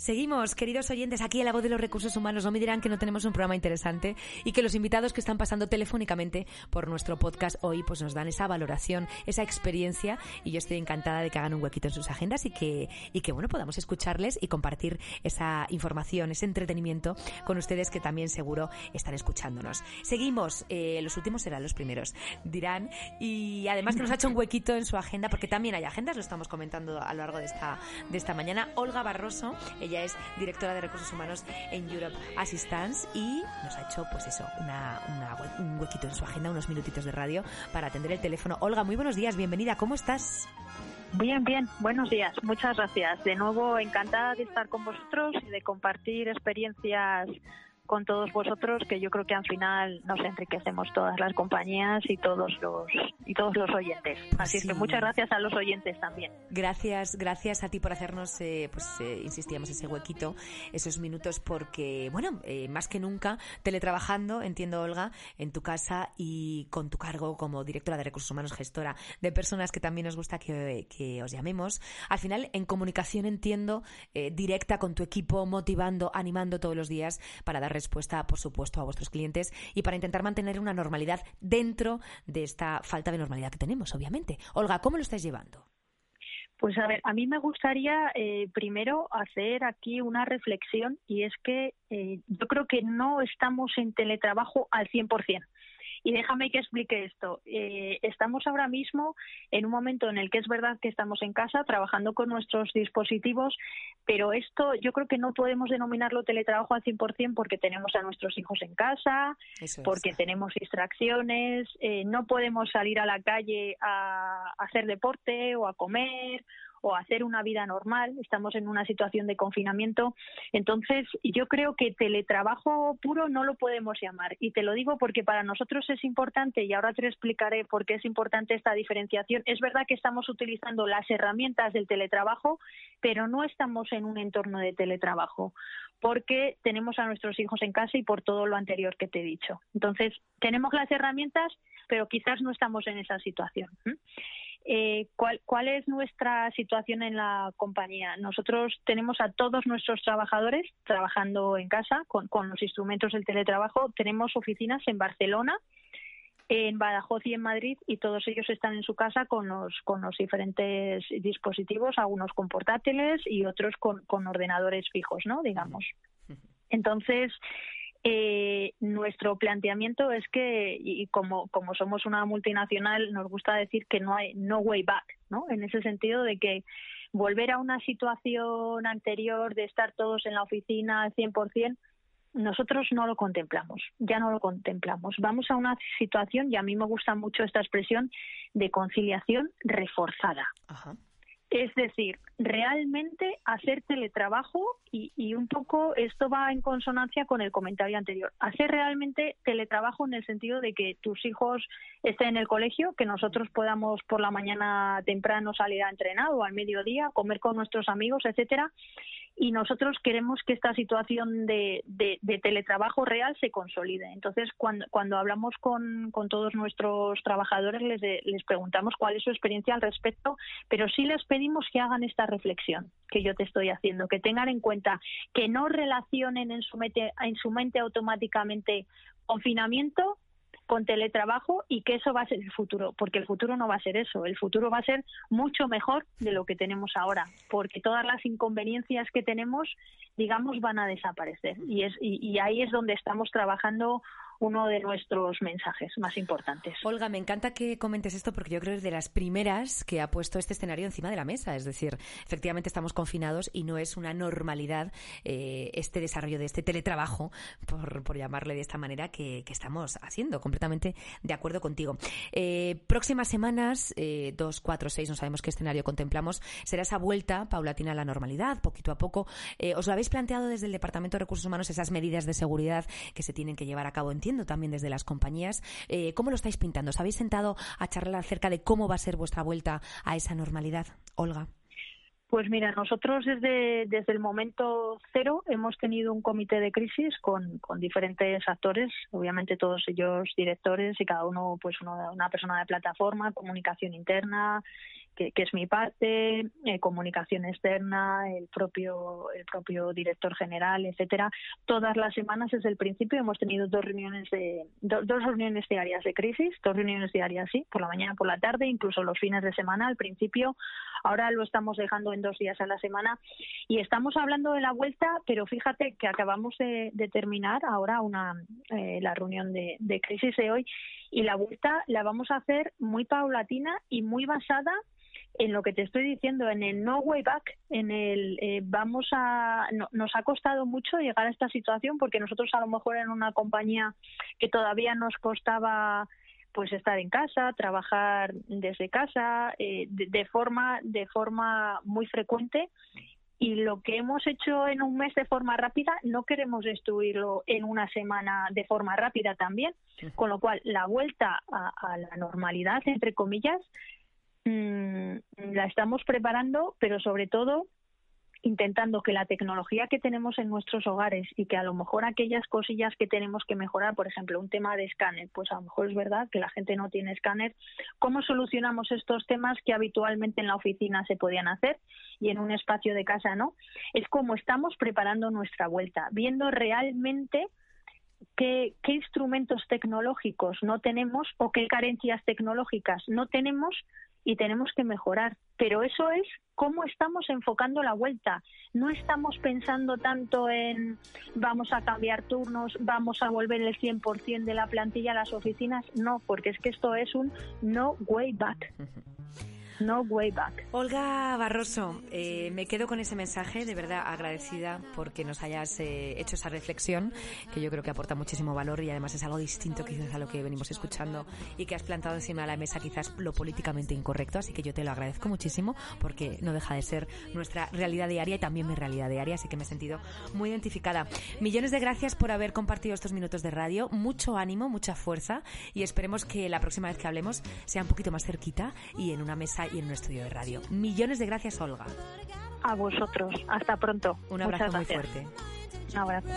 Seguimos, queridos oyentes, aquí en la voz de los recursos humanos. No me dirán que no tenemos un programa interesante y que los invitados que están pasando telefónicamente por nuestro podcast hoy pues nos dan esa valoración, esa experiencia y yo estoy encantada de que hagan un huequito en sus agendas y que, y que bueno, podamos escucharles y compartir esa información, ese entretenimiento con ustedes que también seguro están escuchándonos. Seguimos, eh, los últimos serán los primeros, dirán, y además que nos ha hecho un huequito en su agenda porque también hay agendas, lo estamos comentando a lo largo de esta, de esta mañana. Olga Barroso, ella es directora de recursos humanos en Europe Assistance y nos ha hecho, pues eso, una, una un huequito en su agenda, unos minutitos de radio para atender el teléfono. Olga, muy buenos días, bienvenida, ¿cómo estás? Bien, bien, buenos días, muchas gracias. De nuevo, encantada de estar con vosotros y de compartir experiencias con todos vosotros, que yo creo que al final nos enriquecemos todas las compañías y todos los y todos los oyentes. Así es que muchas gracias a los oyentes también. Gracias, gracias a ti por hacernos, eh, pues eh, insistíamos, ese huequito, esos minutos, porque, bueno, eh, más que nunca, teletrabajando, entiendo, Olga, en tu casa y con tu cargo como directora de recursos humanos, gestora de personas que también nos gusta que, que os llamemos. Al final, en comunicación, entiendo, eh, directa con tu equipo, motivando, animando todos los días para dar respuesta, por supuesto, a vuestros clientes y para intentar mantener una normalidad dentro de esta falta de normalidad que tenemos, obviamente. Olga, ¿cómo lo estáis llevando? Pues a ver, a mí me gustaría eh, primero hacer aquí una reflexión y es que eh, yo creo que no estamos en teletrabajo al 100%. Y déjame que explique esto. Eh, estamos ahora mismo en un momento en el que es verdad que estamos en casa trabajando con nuestros dispositivos, pero esto yo creo que no podemos denominarlo teletrabajo al 100% porque tenemos a nuestros hijos en casa, Eso es. porque tenemos distracciones, eh, no podemos salir a la calle a, a hacer deporte o a comer o hacer una vida normal, estamos en una situación de confinamiento. Entonces, yo creo que teletrabajo puro no lo podemos llamar. Y te lo digo porque para nosotros es importante, y ahora te explicaré por qué es importante esta diferenciación. Es verdad que estamos utilizando las herramientas del teletrabajo, pero no estamos en un entorno de teletrabajo porque tenemos a nuestros hijos en casa y por todo lo anterior que te he dicho. Entonces, tenemos las herramientas, pero quizás no estamos en esa situación. Eh, ¿cuál, ¿Cuál es nuestra situación en la compañía? Nosotros tenemos a todos nuestros trabajadores trabajando en casa con, con los instrumentos del teletrabajo. Tenemos oficinas en Barcelona, en Badajoz y en Madrid y todos ellos están en su casa con los, con los diferentes dispositivos, algunos con portátiles y otros con, con ordenadores fijos, ¿no? Digamos. Entonces, eh, nuestro planteamiento es que, y como, como somos una multinacional, nos gusta decir que no hay no way back, ¿no? En ese sentido de que volver a una situación anterior de estar todos en la oficina al 100%, nosotros no lo contemplamos, ya no lo contemplamos. Vamos a una situación, y a mí me gusta mucho esta expresión, de conciliación reforzada. Es decir, realmente hacer teletrabajo y, y, un poco esto va en consonancia con el comentario anterior. Hacer realmente teletrabajo en el sentido de que tus hijos estén en el colegio, que nosotros podamos por la mañana temprano salir a entrenar o al mediodía, comer con nuestros amigos, etcétera, y nosotros queremos que esta situación de, teletrabajo real se consolide. Entonces, cuando, cuando hablamos con, todos nuestros trabajadores, les, les preguntamos cuál es su experiencia al respecto, pero sí les pedimos que hagan esta reflexión que yo te estoy haciendo, que tengan en cuenta que no relacionen en su mente, en su mente automáticamente confinamiento con teletrabajo y que eso va a ser el futuro, porque el futuro no va a ser eso, el futuro va a ser mucho mejor de lo que tenemos ahora, porque todas las inconveniencias que tenemos, digamos, van a desaparecer. Y, es, y ahí es donde estamos trabajando uno de nuestros mensajes más importantes. Olga, me encanta que comentes esto porque yo creo que es de las primeras que ha puesto este escenario encima de la mesa. Es decir, efectivamente estamos confinados y no es una normalidad eh, este desarrollo de este teletrabajo, por, llamarle de esta manera, que, estamos haciendo. Completamente de acuerdo contigo. Eh, próximas semanas, eh, dos, cuatro, seis, no sabemos qué escenario contemplamos, será esa vuelta paulatina a la normalidad, poquito a poco. ¿Os lo habéis planteado desde el Departamento de Recursos Humanos esas medidas de seguridad que se tienen que llevar a cabo en también desde las compañías. Eh, ¿Cómo lo estáis pintando? ¿Os habéis sentado a charlar acerca de cómo va a ser vuestra vuelta a esa normalidad? Olga. Pues mira, nosotros desde, desde el momento cero hemos tenido un comité de crisis con, con diferentes actores, obviamente todos ellos directores y cada uno pues una persona de plataforma, comunicación interna, que, es mi parte, eh, comunicación externa, el propio, el propio director general, etcétera. Todas las semanas desde el principio hemos tenido dos reuniones de dos reuniones diarias de crisis, dos reuniones diarias sí, por la mañana, por la tarde, incluso los fines de semana al principio. Ahora lo estamos dejando en dos días a la semana y estamos hablando de la vuelta, pero fíjate que acabamos de, terminar ahora una eh, la reunión de, de crisis de hoy y la vuelta la vamos a hacer muy paulatina y muy basada en lo que te estoy diciendo, en el no way back, en el eh, vamos a, nos ha costado mucho llegar a esta situación porque nosotros a lo mejor en una compañía que todavía nos costaba pues estar en casa, trabajar desde casa eh, de, forma de forma muy frecuente. Y lo que hemos hecho en un mes de forma rápida no queremos destruirlo en una semana de forma rápida también, con lo cual la vuelta a la normalidad entre comillas Mm, la estamos preparando, pero sobre todo intentando que la tecnología que tenemos en nuestros hogares y que a lo mejor aquellas cosillas que tenemos que mejorar, por ejemplo, un tema de escáner, pues a lo mejor es verdad que la gente no tiene escáner, ¿cómo solucionamos estos temas que habitualmente en la oficina se podían hacer y en un espacio de casa no? Es como estamos preparando nuestra vuelta, viendo realmente qué, qué instrumentos tecnológicos no tenemos o qué carencias tecnológicas no tenemos y tenemos que mejorar. Pero eso es cómo estamos enfocando la vuelta. No estamos pensando tanto en vamos a cambiar turnos, vamos a volver el 100% de la plantilla a las oficinas. No, porque es que esto es un no way back. No way back. Olga Barroso, eh, me quedo con ese mensaje, de verdad agradecida porque nos hayas eh, hecho esa reflexión, que yo creo que aporta muchísimo valor y además es algo distinto quizás a lo que venimos escuchando y que has plantado encima de la mesa quizás lo políticamente incorrecto, así que yo te lo agradezco muchísimo porque no deja de ser nuestra realidad diaria y también mi realidad diaria, así que me he sentido muy identificada. Millones de gracias por haber compartido estos minutos de radio, mucho ánimo, mucha fuerza y esperemos que la próxima vez que hablemos sea un poquito más cerquita y en una mesa y en un estudio de radio. Millones de gracias, Olga. A vosotros. Hasta pronto. Un abrazo muy fuerte. Un abrazo.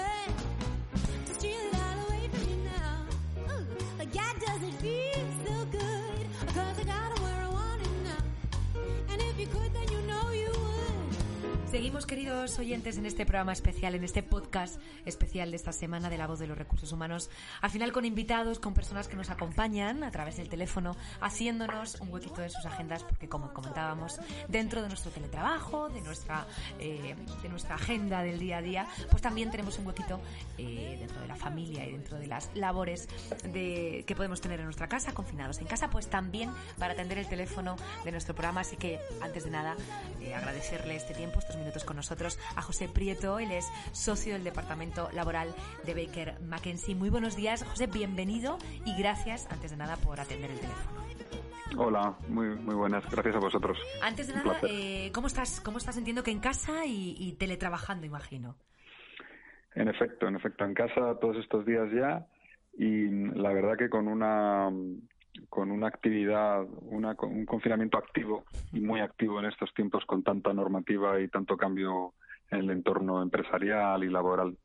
Seguimos, queridos oyentes, en este programa especial, en este podcast especial de esta semana de la voz de los recursos humanos. Al final con invitados, con personas que nos acompañan a través del teléfono, haciéndonos un huequito de sus agendas, porque como comentábamos, dentro de nuestro teletrabajo, de nuestra, eh, de nuestra agenda del día a día, pues también tenemos un huequito eh, dentro de la familia y dentro de las labores de, que podemos tener en nuestra casa, confinados en casa, pues también para atender el teléfono de nuestro programa. Así que, antes de nada, eh, agradecerle este tiempo, estos minutos con nosotros a José Prieto. Él es socio del Departamento Laboral de Baker McKenzie. Muy buenos días, José, bienvenido y gracias, antes de nada, por atender el teléfono. Hola, muy, muy buenas, gracias a vosotros. Antes de nada, eh, ¿cómo estás? ¿Cómo estás sintiendo que en casa y, y teletrabajando, imagino? En efecto, en efecto, en casa todos estos días ya y la verdad que con una con una actividad, una, un confinamiento activo y muy activo en estos tiempos con tanta normativa y tanto cambio en el entorno empresarial y laboral.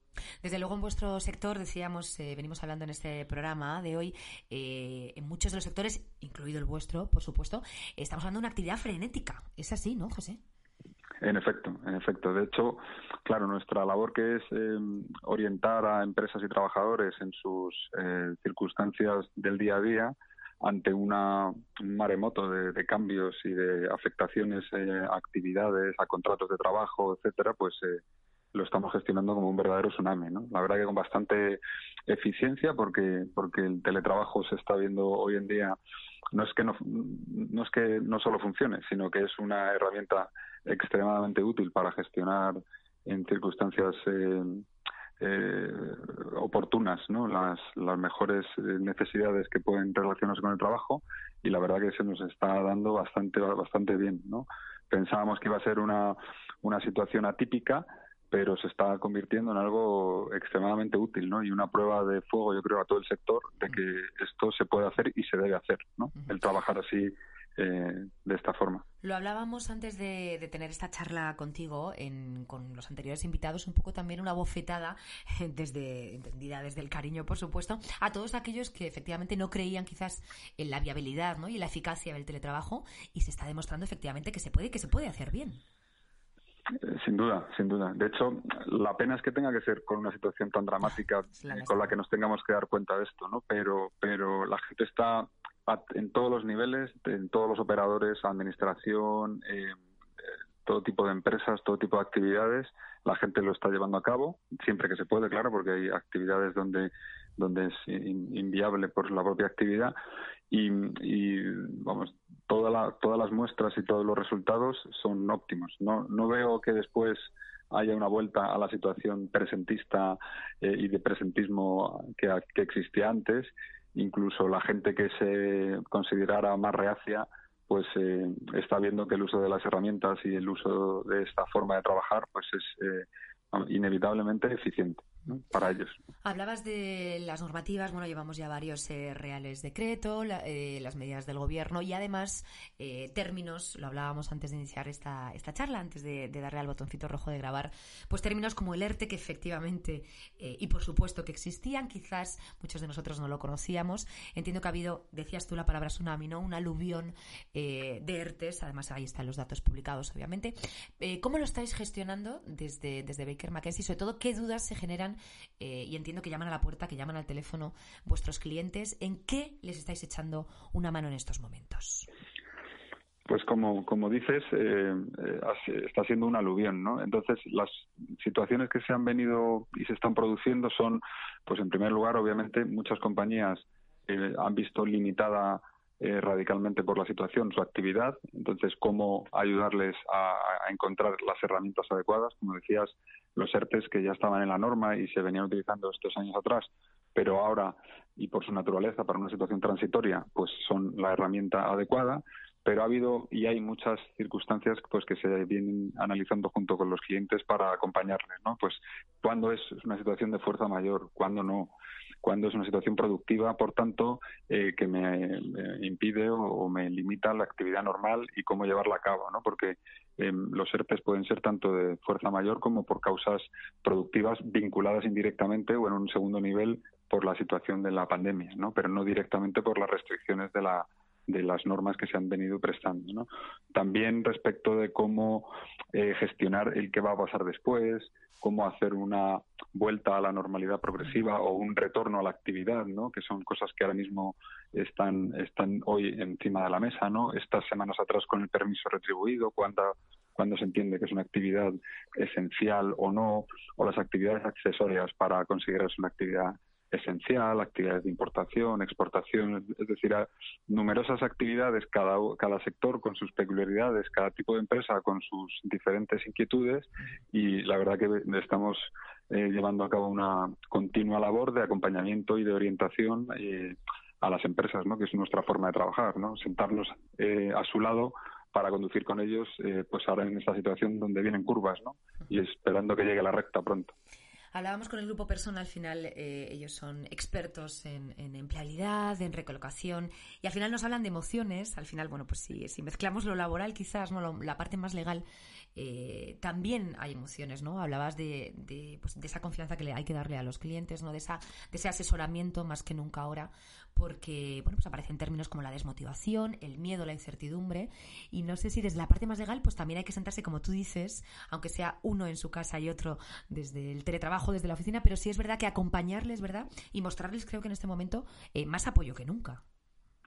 Desde luego en vuestro sector, decíamos, eh, venimos hablando en este programa de hoy, eh, en muchos de los sectores, incluido el vuestro, por supuesto, estamos hablando de una actividad frenética. Es así, ¿no, José? En efecto, en efecto. De hecho, claro, nuestra labor que es eh, orientar a empresas y trabajadores en sus eh, circunstancias del día a día ante una, un maremoto de, cambios y de afectaciones eh, a actividades, a contratos de trabajo, etcétera, pues eh, lo estamos gestionando como un verdadero tsunami, ¿no? La verdad que con bastante eficiencia porque porque el teletrabajo se está viendo hoy en día no es que no, no es que no solo funcione, sino que es una herramienta extremadamente útil para gestionar en circunstancias eh, eh, oportunas ¿no? las, las mejores eh, necesidades que pueden relacionarse con el trabajo y la verdad que se nos está dando bastante bastante bien ¿no? pensábamos que iba a ser una, una situación atípica pero se está convirtiendo en algo extremadamente útil, ¿no? Y una prueba de fuego, yo creo, a todo el sector de que esto se puede hacer y se debe hacer, ¿no? El trabajar así eh, de esta forma. Lo hablábamos antes de, de tener esta charla contigo en, con los anteriores invitados, un poco también una bofetada, desde, entendida desde el cariño, por supuesto, a todos aquellos que efectivamente no creían quizás en la viabilidad ¿no? y en la eficacia del teletrabajo y se está demostrando efectivamente que se puede y que se puede hacer bien. Eh, Sin duda, sin duda. De hecho, la pena es que tenga que ser con una situación tan dramática la con la que nos tengamos que dar cuenta de esto, ¿no? Pero, pero la gente está en todos los niveles, en todos los operadores, administración, eh, todo tipo de empresas, todo tipo de actividades, la gente lo está llevando a cabo, siempre que se puede, claro, porque hay actividades donde donde es in- inviable por la propia actividad y, vamos toda la- todas las muestras y todos los resultados son óptimos. No, no veo que después haya una vuelta a la situación presentista eh, y de presentismo que existía antes. Incluso la gente que se considerara más reacia pues eh, está viendo que el uso de las herramientas y el uso de esta forma de trabajar pues es eh, inevitablemente eficiente para ellos. Hablabas de las normativas, bueno, llevamos ya varios eh, reales decreto, la- eh, las medidas del gobierno y además eh, términos, lo hablábamos antes de iniciar esta, esta charla, antes de, de darle al botoncito rojo de grabar, pues términos como el ERTE que efectivamente eh, y por supuesto que existían, quizás muchos de nosotros no lo conocíamos. Entiendo que ha habido, decías tú la palabra tsunami, ¿no? Un aluvión eh, de ERTES, además ahí están los datos publicados, obviamente. Eh, ¿Cómo lo estáis gestionando desde, desde Baker McKenzie? Sobre todo, ¿qué dudas se generan? Eh, y entiendo que llaman a la puerta, que llaman al teléfono vuestros clientes. ¿En qué les estáis echando una mano en estos momentos? Pues como, como dices, eh, eh, está siendo un aluvión, ¿no? Entonces, las situaciones que se han venido y se están produciendo son, pues en primer lugar, obviamente, muchas compañías eh, han visto limitada radicalmente por la situación su actividad. Entonces, cómo ayudarles a, a encontrar las herramientas adecuadas, como decías, los ERTES que ya estaban en la norma y se venían utilizando estos años atrás, pero ahora, y por su naturaleza, para una situación transitoria, pues son la herramienta adecuada pero ha habido y hay muchas circunstancias pues que se vienen analizando junto con los clientes para acompañarles, ¿no? Pues cuándo es una situación de fuerza mayor, cuándo no, cuándo es una situación productiva, por tanto, eh, que me, impide o, o me limita la actividad normal y cómo llevarla a cabo, ¿no? Porque eh, los ERTES pueden ser tanto de fuerza mayor como por causas productivas vinculadas indirectamente o en un segundo nivel por la situación de la pandemia, ¿no? Pero no directamente por las restricciones de la de las normas que se han venido prestando. ¿no? También respecto de cómo eh, gestionar el que va a pasar después, cómo hacer una vuelta a la normalidad progresiva o un retorno a la actividad, ¿no? que son cosas que ahora mismo están, están hoy encima de la mesa. ¿no? Estas semanas atrás con el permiso retribuido, cuando cuando se entiende que es una actividad esencial o no, o las actividades accesorias para considerarse una actividad esencial, actividades de importación, exportación, es decir, numerosas actividades, cada, sector con sus peculiaridades, cada tipo de empresa con sus diferentes inquietudes y la verdad que estamos eh, llevando a cabo una continua labor de acompañamiento y de orientación eh, a las empresas, ¿no? que es nuestra forma de trabajar, ¿no? sentarnos eh, a su lado para conducir con ellos, pues ahora en esta situación donde vienen curvas, ¿no? Y esperando que llegue la recta pronto. Hablábamos con el grupo Persona, al final eh, ellos son expertos en, empleabilidad, en recolocación, y al final nos hablan de emociones. Al final, bueno, pues si, si mezclamos lo laboral, quizás, no la parte más legal, eh, también hay emociones, ¿no? Hablabas de, de, pues, de, esa confianza que le hay que darle a los clientes, ¿no? De, esa, de ese asesoramiento más que nunca ahora, porque, bueno, pues aparecen términos como la desmotivación, el miedo, la incertidumbre, y no sé si desde la parte más legal, pues también hay que sentarse, como tú dices, aunque sea uno en su casa y otro desde el teletrabajo, desde la oficina, pero sí es verdad que acompañarles, ¿verdad? Y mostrarles, creo que en este momento, eh, más apoyo que nunca.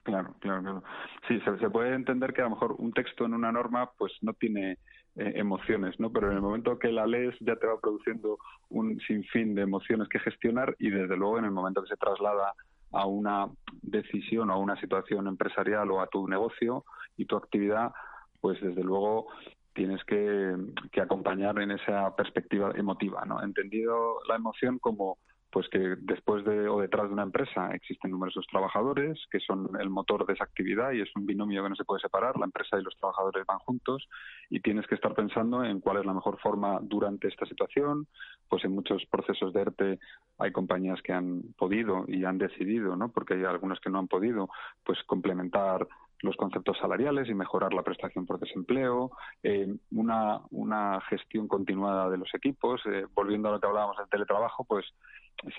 Claro, claro, claro. Sí, se, puede entender que a lo mejor un texto en una norma pues no tiene eh, emociones, ¿no? Pero en el momento que la lees ya te va produciendo un sinfín de emociones que gestionar y desde luego en el momento que se traslada a una decisión o a una situación empresarial o a tu negocio y tu actividad, pues desde luego tienes que, que acompañar en esa perspectiva emotiva, ¿no? Entendido la emoción como pues que después de o detrás de una empresa existen numerosos trabajadores que son el motor de esa actividad y es un binomio que no se puede separar, la empresa y los trabajadores van juntos y tienes que estar pensando en cuál es la mejor forma durante esta situación, pues en muchos procesos de ERTE hay compañías que han podido y han decidido, ¿no? porque hay algunas que no han podido, pues complementar los conceptos salariales y mejorar la prestación por desempleo, eh, una, una gestión continuada de los equipos. Eh, volviendo a lo que hablábamos del teletrabajo, pues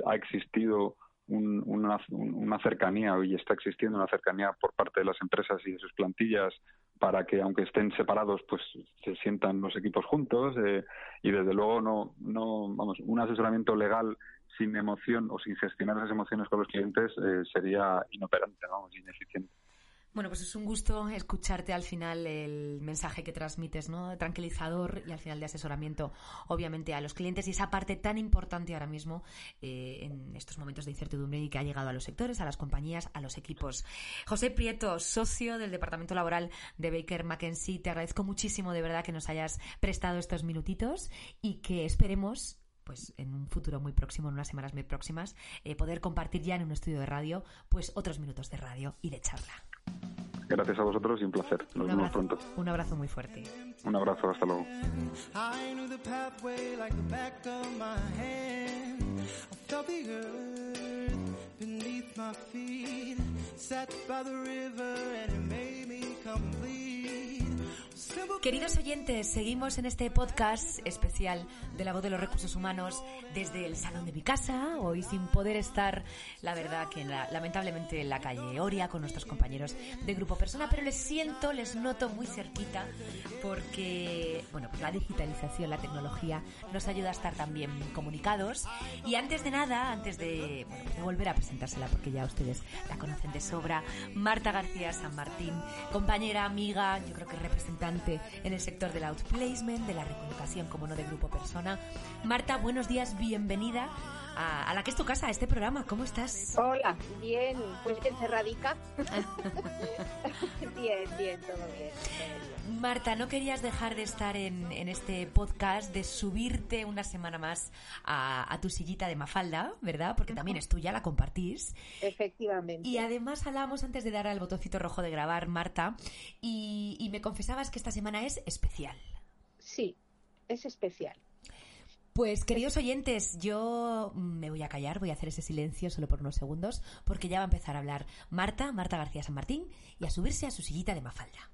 ha existido una, una, cercanía y está existiendo una cercanía por parte de las empresas y de sus plantillas para que aunque estén separados pues se sientan los equipos juntos eh, y desde luego no no vamos un asesoramiento legal sin emoción o sin gestionar esas emociones con los clientes eh, sería inoperante vamos ineficiente bueno, pues es un gusto escucharte al final el mensaje que transmites, ¿no? Tranquilizador y al final de asesoramiento, obviamente, a los clientes y esa parte tan importante ahora mismo eh, en estos momentos de incertidumbre y que ha llegado a los sectores, a las compañías, a los equipos. José Prieto, socio del Departamento Laboral de Baker McKenzie, te agradezco muchísimo de verdad que nos hayas prestado estos minutitos y que esperemos pues en un futuro muy próximo, en unas semanas muy próximas, eh, poder compartir ya en un estudio de radio, pues otros minutos de radio y de charla. Gracias a vosotros y un placer. Nos vemos pronto. Un abrazo muy fuerte. Un abrazo, hasta luego. Queridos oyentes, seguimos en este podcast especial de la voz de los recursos humanos desde el salón de mi casa, hoy sin poder estar, la verdad, que lamentablemente en la calle Oria con nuestros compañeros de Grupo Persona, pero les siento, les noto muy cerquita porque, bueno, pues la digitalización, la tecnología nos ayuda a estar también comunicados. Y antes de nada, antes de, pues de volver a presentársela, porque ya ustedes la conocen de sobra, Marta García San Martín, compañera, amiga, yo creo que representante en el sector del outplacement, de la recolocación, como no de grupo persona. Marta, buenos días, bienvenida a, la que es tu casa, a este programa. ¿Cómo estás? Hola, bien, pues encerradica. bien, bien, todo bien. Marta, no querías dejar de estar en, este podcast, de subirte una semana más a, tu sillita de Mafalda, ¿verdad? Porque también es tuya, la compartís. Efectivamente. Y además hablábamos antes de dar al botoncito rojo de grabar, Marta, y, y me confesabas que esta semana es especial. Sí, es especial. Pues queridos oyentes, yo me voy a callar, voy a hacer ese silencio solo por unos segundos, porque ya va a empezar a hablar Marta, Marta García San Martín, y a subirse a su sillita de Mafalda.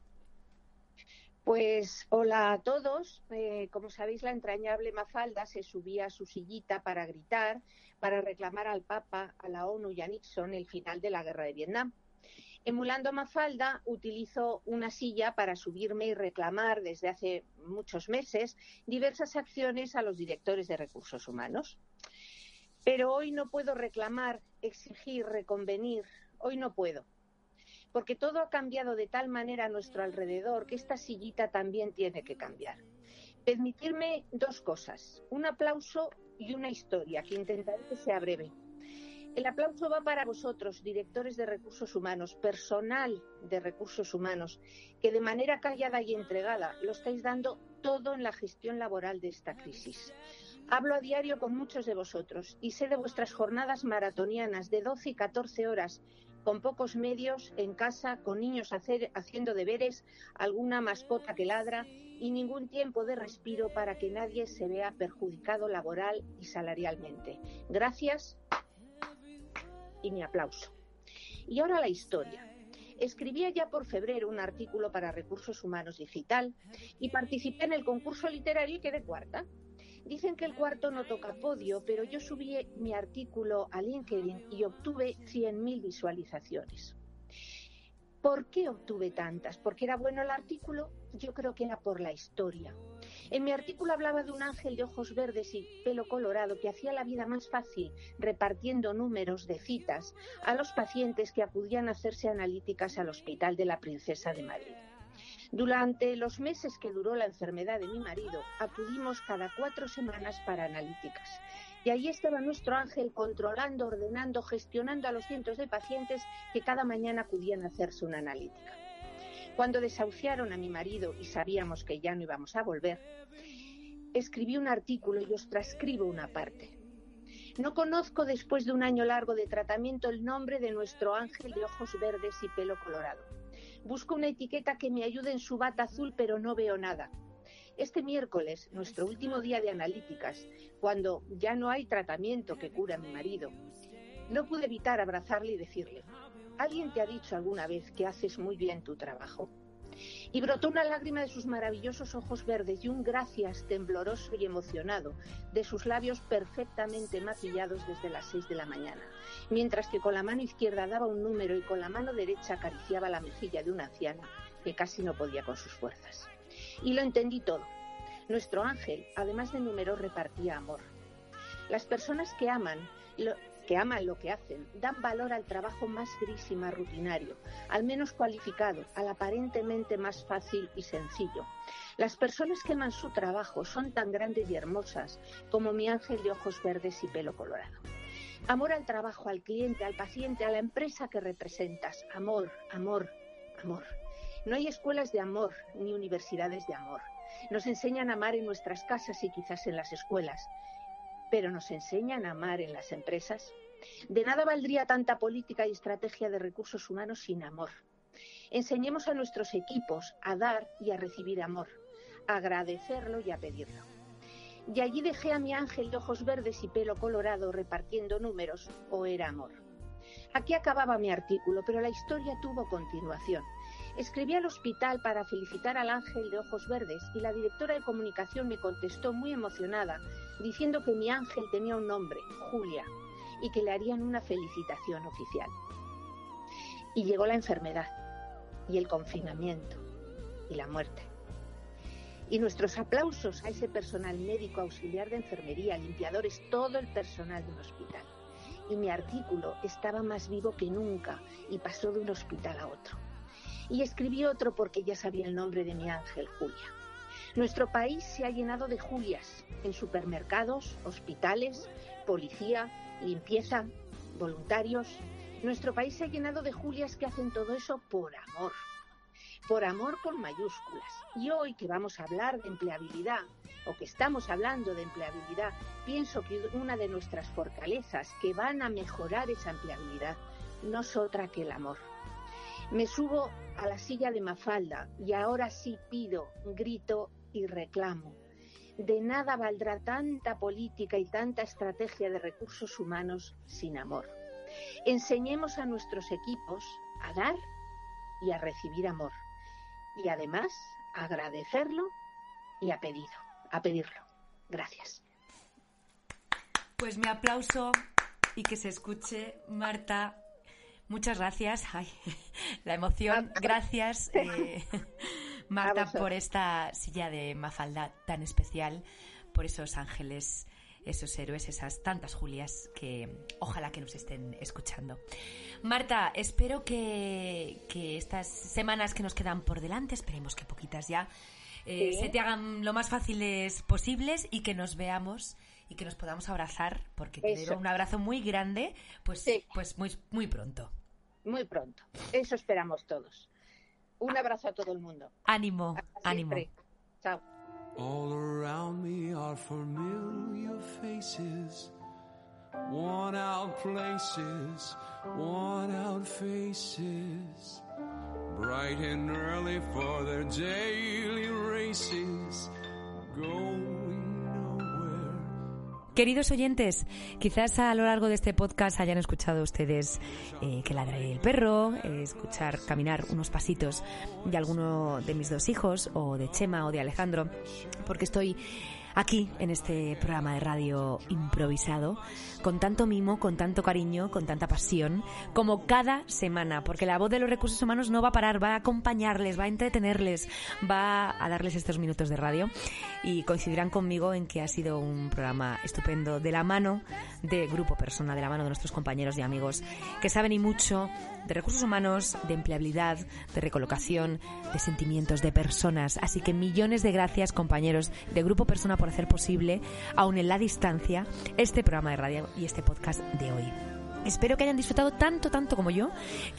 Pues hola a todos. Eh, como sabéis, la entrañable Mafalda se subía a su sillita para gritar, para reclamar al Papa, a la ONU y a Nixon el final de la guerra de Vietnam. Emulando a Mafalda, utilizo una silla para subirme y reclamar desde hace muchos meses diversas acciones a los directores de recursos humanos. Pero hoy no puedo reclamar, exigir, reconvenir. Hoy no puedo. Porque todo ha cambiado de tal manera a nuestro alrededor que esta sillita también tiene que cambiar. Permitirme dos cosas, un aplauso y una historia que intentaré que sea breve. El aplauso va para vosotros, directores de recursos humanos, personal de recursos humanos, que de manera callada y entregada lo estáis dando todo en la gestión laboral de esta crisis. Hablo a diario con muchos de vosotros y sé de vuestras jornadas maratonianas de 12 y 14 horas, con pocos medios, en casa, con niños haciendo deberes, alguna mascota que ladra y ningún tiempo de respiro para que nadie se vea perjudicado laboral y salarialmente. Gracias y mi aplauso. Y ahora la historia. Escribía ya por febrero un artículo para Recursos Humanos Digital y participé en el concurso literario y quedé cuarta. Dicen que el cuarto no toca podio, pero yo subí mi artículo a LinkedIn y obtuve 100.000 visualizaciones. ¿Por qué obtuve tantas? ¿Porque era bueno el artículo? Yo creo que era por la historia. En mi artículo hablaba de un ángel de ojos verdes y pelo colorado que hacía la vida más fácil repartiendo números de citas a los pacientes que acudían a hacerse analíticas al Hospital de la Princesa de Madrid. Durante los meses que duró la enfermedad de mi marido, acudimos cada cuatro semanas para analíticas. Y ahí estaba nuestro ángel controlando, ordenando, gestionando a los cientos de pacientes que cada mañana acudían a hacerse una analítica. Cuando desahuciaron a mi marido y sabíamos que ya no íbamos a volver, escribí un artículo y os transcribo una parte. No conozco después de un año largo de tratamiento el nombre de nuestro ángel de ojos verdes y pelo colorado. Busco una etiqueta que me ayude en su bata azul, pero no veo nada. Este miércoles, nuestro último día de analíticas, cuando ya no hay tratamiento que cura a mi marido, no pude evitar abrazarle y decirle, ¿alguien te ha dicho alguna vez que haces muy bien tu trabajo? Y brotó una lágrima de sus maravillosos ojos verdes y un gracias tembloroso y emocionado de sus labios perfectamente maquillados desde las seis de la mañana, mientras que con la mano izquierda daba un número y con la mano derecha acariciaba la mejilla de una anciana que casi no podía con sus fuerzas. Y lo entendí todo. Nuestro ángel, además de números, repartía amor. Las personas que aman, que aman lo que hacen, dan valor al trabajo más gris y más rutinario, al menos cualificado, al aparentemente más fácil y sencillo. Las personas que aman su trabajo son tan grandes y hermosas como mi ángel de ojos verdes y pelo colorado. Amor al trabajo, al cliente, al paciente, a la empresa que representas. Amor, amor, amor. No hay escuelas de amor ni universidades de amor. Nos enseñan a amar en nuestras casas y quizás en las escuelas, pero nos enseñan a amar en las empresas. De nada valdría tanta política y estrategia de recursos humanos sin amor. Enseñemos a nuestros equipos a dar y a recibir amor, a agradecerlo y a pedirlo. Y allí dejé a mi ángel de ojos verdes y pelo colorado repartiendo números, o era amor. Aquí acababa mi artículo, pero la historia tuvo continuación. Escribí al hospital para felicitar al ángel de ojos verdes y la directora de comunicación me contestó muy emocionada diciendo que mi ángel tenía un nombre, Julia, y que le harían una felicitación oficial. Y llegó la enfermedad y el confinamiento y la muerte. Y nuestros aplausos a ese personal médico, auxiliar de enfermería, limpiadores, todo el personal de un hospital. Y mi artículo estaba más vivo que nunca y pasó de un hospital a otro. Y escribí otro porque ya sabía el nombre de mi ángel, Julia. Nuestro país se ha llenado de Julias en supermercados, hospitales, policía, limpieza, voluntarios. Nuestro país se ha llenado de Julias que hacen todo eso por amor, por amor con mayúsculas. Y hoy que vamos a hablar de empleabilidad, o que estamos hablando de empleabilidad, pienso que una de nuestras fortalezas que van a mejorar esa empleabilidad no es otra que el amor. Me subo a la silla de Mafalda y ahora sí pido, grito y reclamo. De nada valdrá tanta política y tanta estrategia de recursos humanos sin amor. Enseñemos a nuestros equipos a dar y a recibir amor. Y además a agradecerlo y a pedido, a pedirlo. Gracias. Pues mi aplauso y que se escuche, Marta. Muchas gracias. Ay, la emoción. Gracias, eh, Marta, por esta silla de Mafalda tan especial, por esos ángeles, esos héroes, esas tantas Julias que ojalá que nos estén escuchando. Marta, espero que, que estas semanas que nos quedan por delante, esperemos que poquitas ya, eh, Sí. se te hagan lo más fáciles posibles y que nos veamos y que nos podamos abrazar, porque te un abrazo muy grande, pues, pues muy, muy pronto. Muy pronto. Eso esperamos todos. Un abrazo a todo el mundo. Ánimo, Hasta ánimo. siempre. Chao. All around me are familiar faces, worn out places, worn out faces, bright and early for their daily races, going nowhere. Queridos oyentes, quizás a lo largo de este podcast hayan escuchado ustedes eh, que ladre el perro, eh, escuchar caminar unos pasitos de alguno de mis dos hijos, o de Chema o de Alejandro, porque estoy aquí en este programa de radio improvisado, con tanto mimo, con tanto cariño, con tanta pasión, como cada semana, porque la voz de los recursos humanos no va a parar, va a acompañarles, va a entretenerles, va a darles estos minutos de radio y coincidirán conmigo en que ha sido un programa estupendo de la mano de Grupo Persona, de la mano de nuestros compañeros y amigos que saben y mucho de recursos humanos, de empleabilidad, de recolocación, de sentimientos, de personas. Así que millones de gracias compañeros de Grupo Persona por hacer posible, aún en la distancia, este programa de radio y este podcast de hoy. Espero que hayan disfrutado tanto, tanto como yo,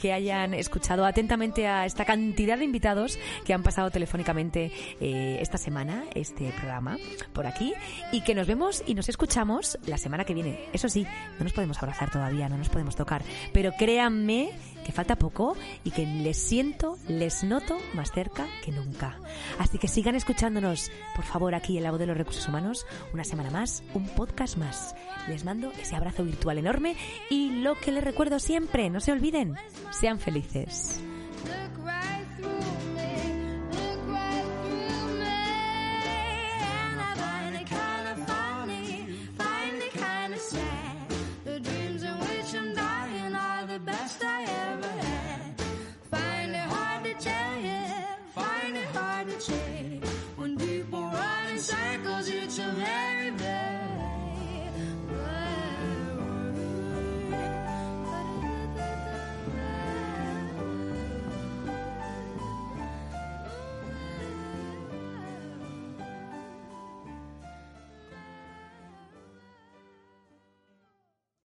que hayan escuchado atentamente a esta cantidad de invitados que han pasado telefónicamente eh, esta semana, este programa, por aquí, y que nos vemos y nos escuchamos la semana que viene. Eso sí, no nos podemos abrazar todavía, no nos podemos tocar, pero créanme que falta poco y que les siento, les noto más cerca que nunca. Así que sigan escuchándonos, por favor, aquí en La Voz de los Recursos Humanos, una semana más, un podcast más. Les mando ese abrazo virtual enorme y lo que les recuerdo siempre, no se olviden, sean felices. change.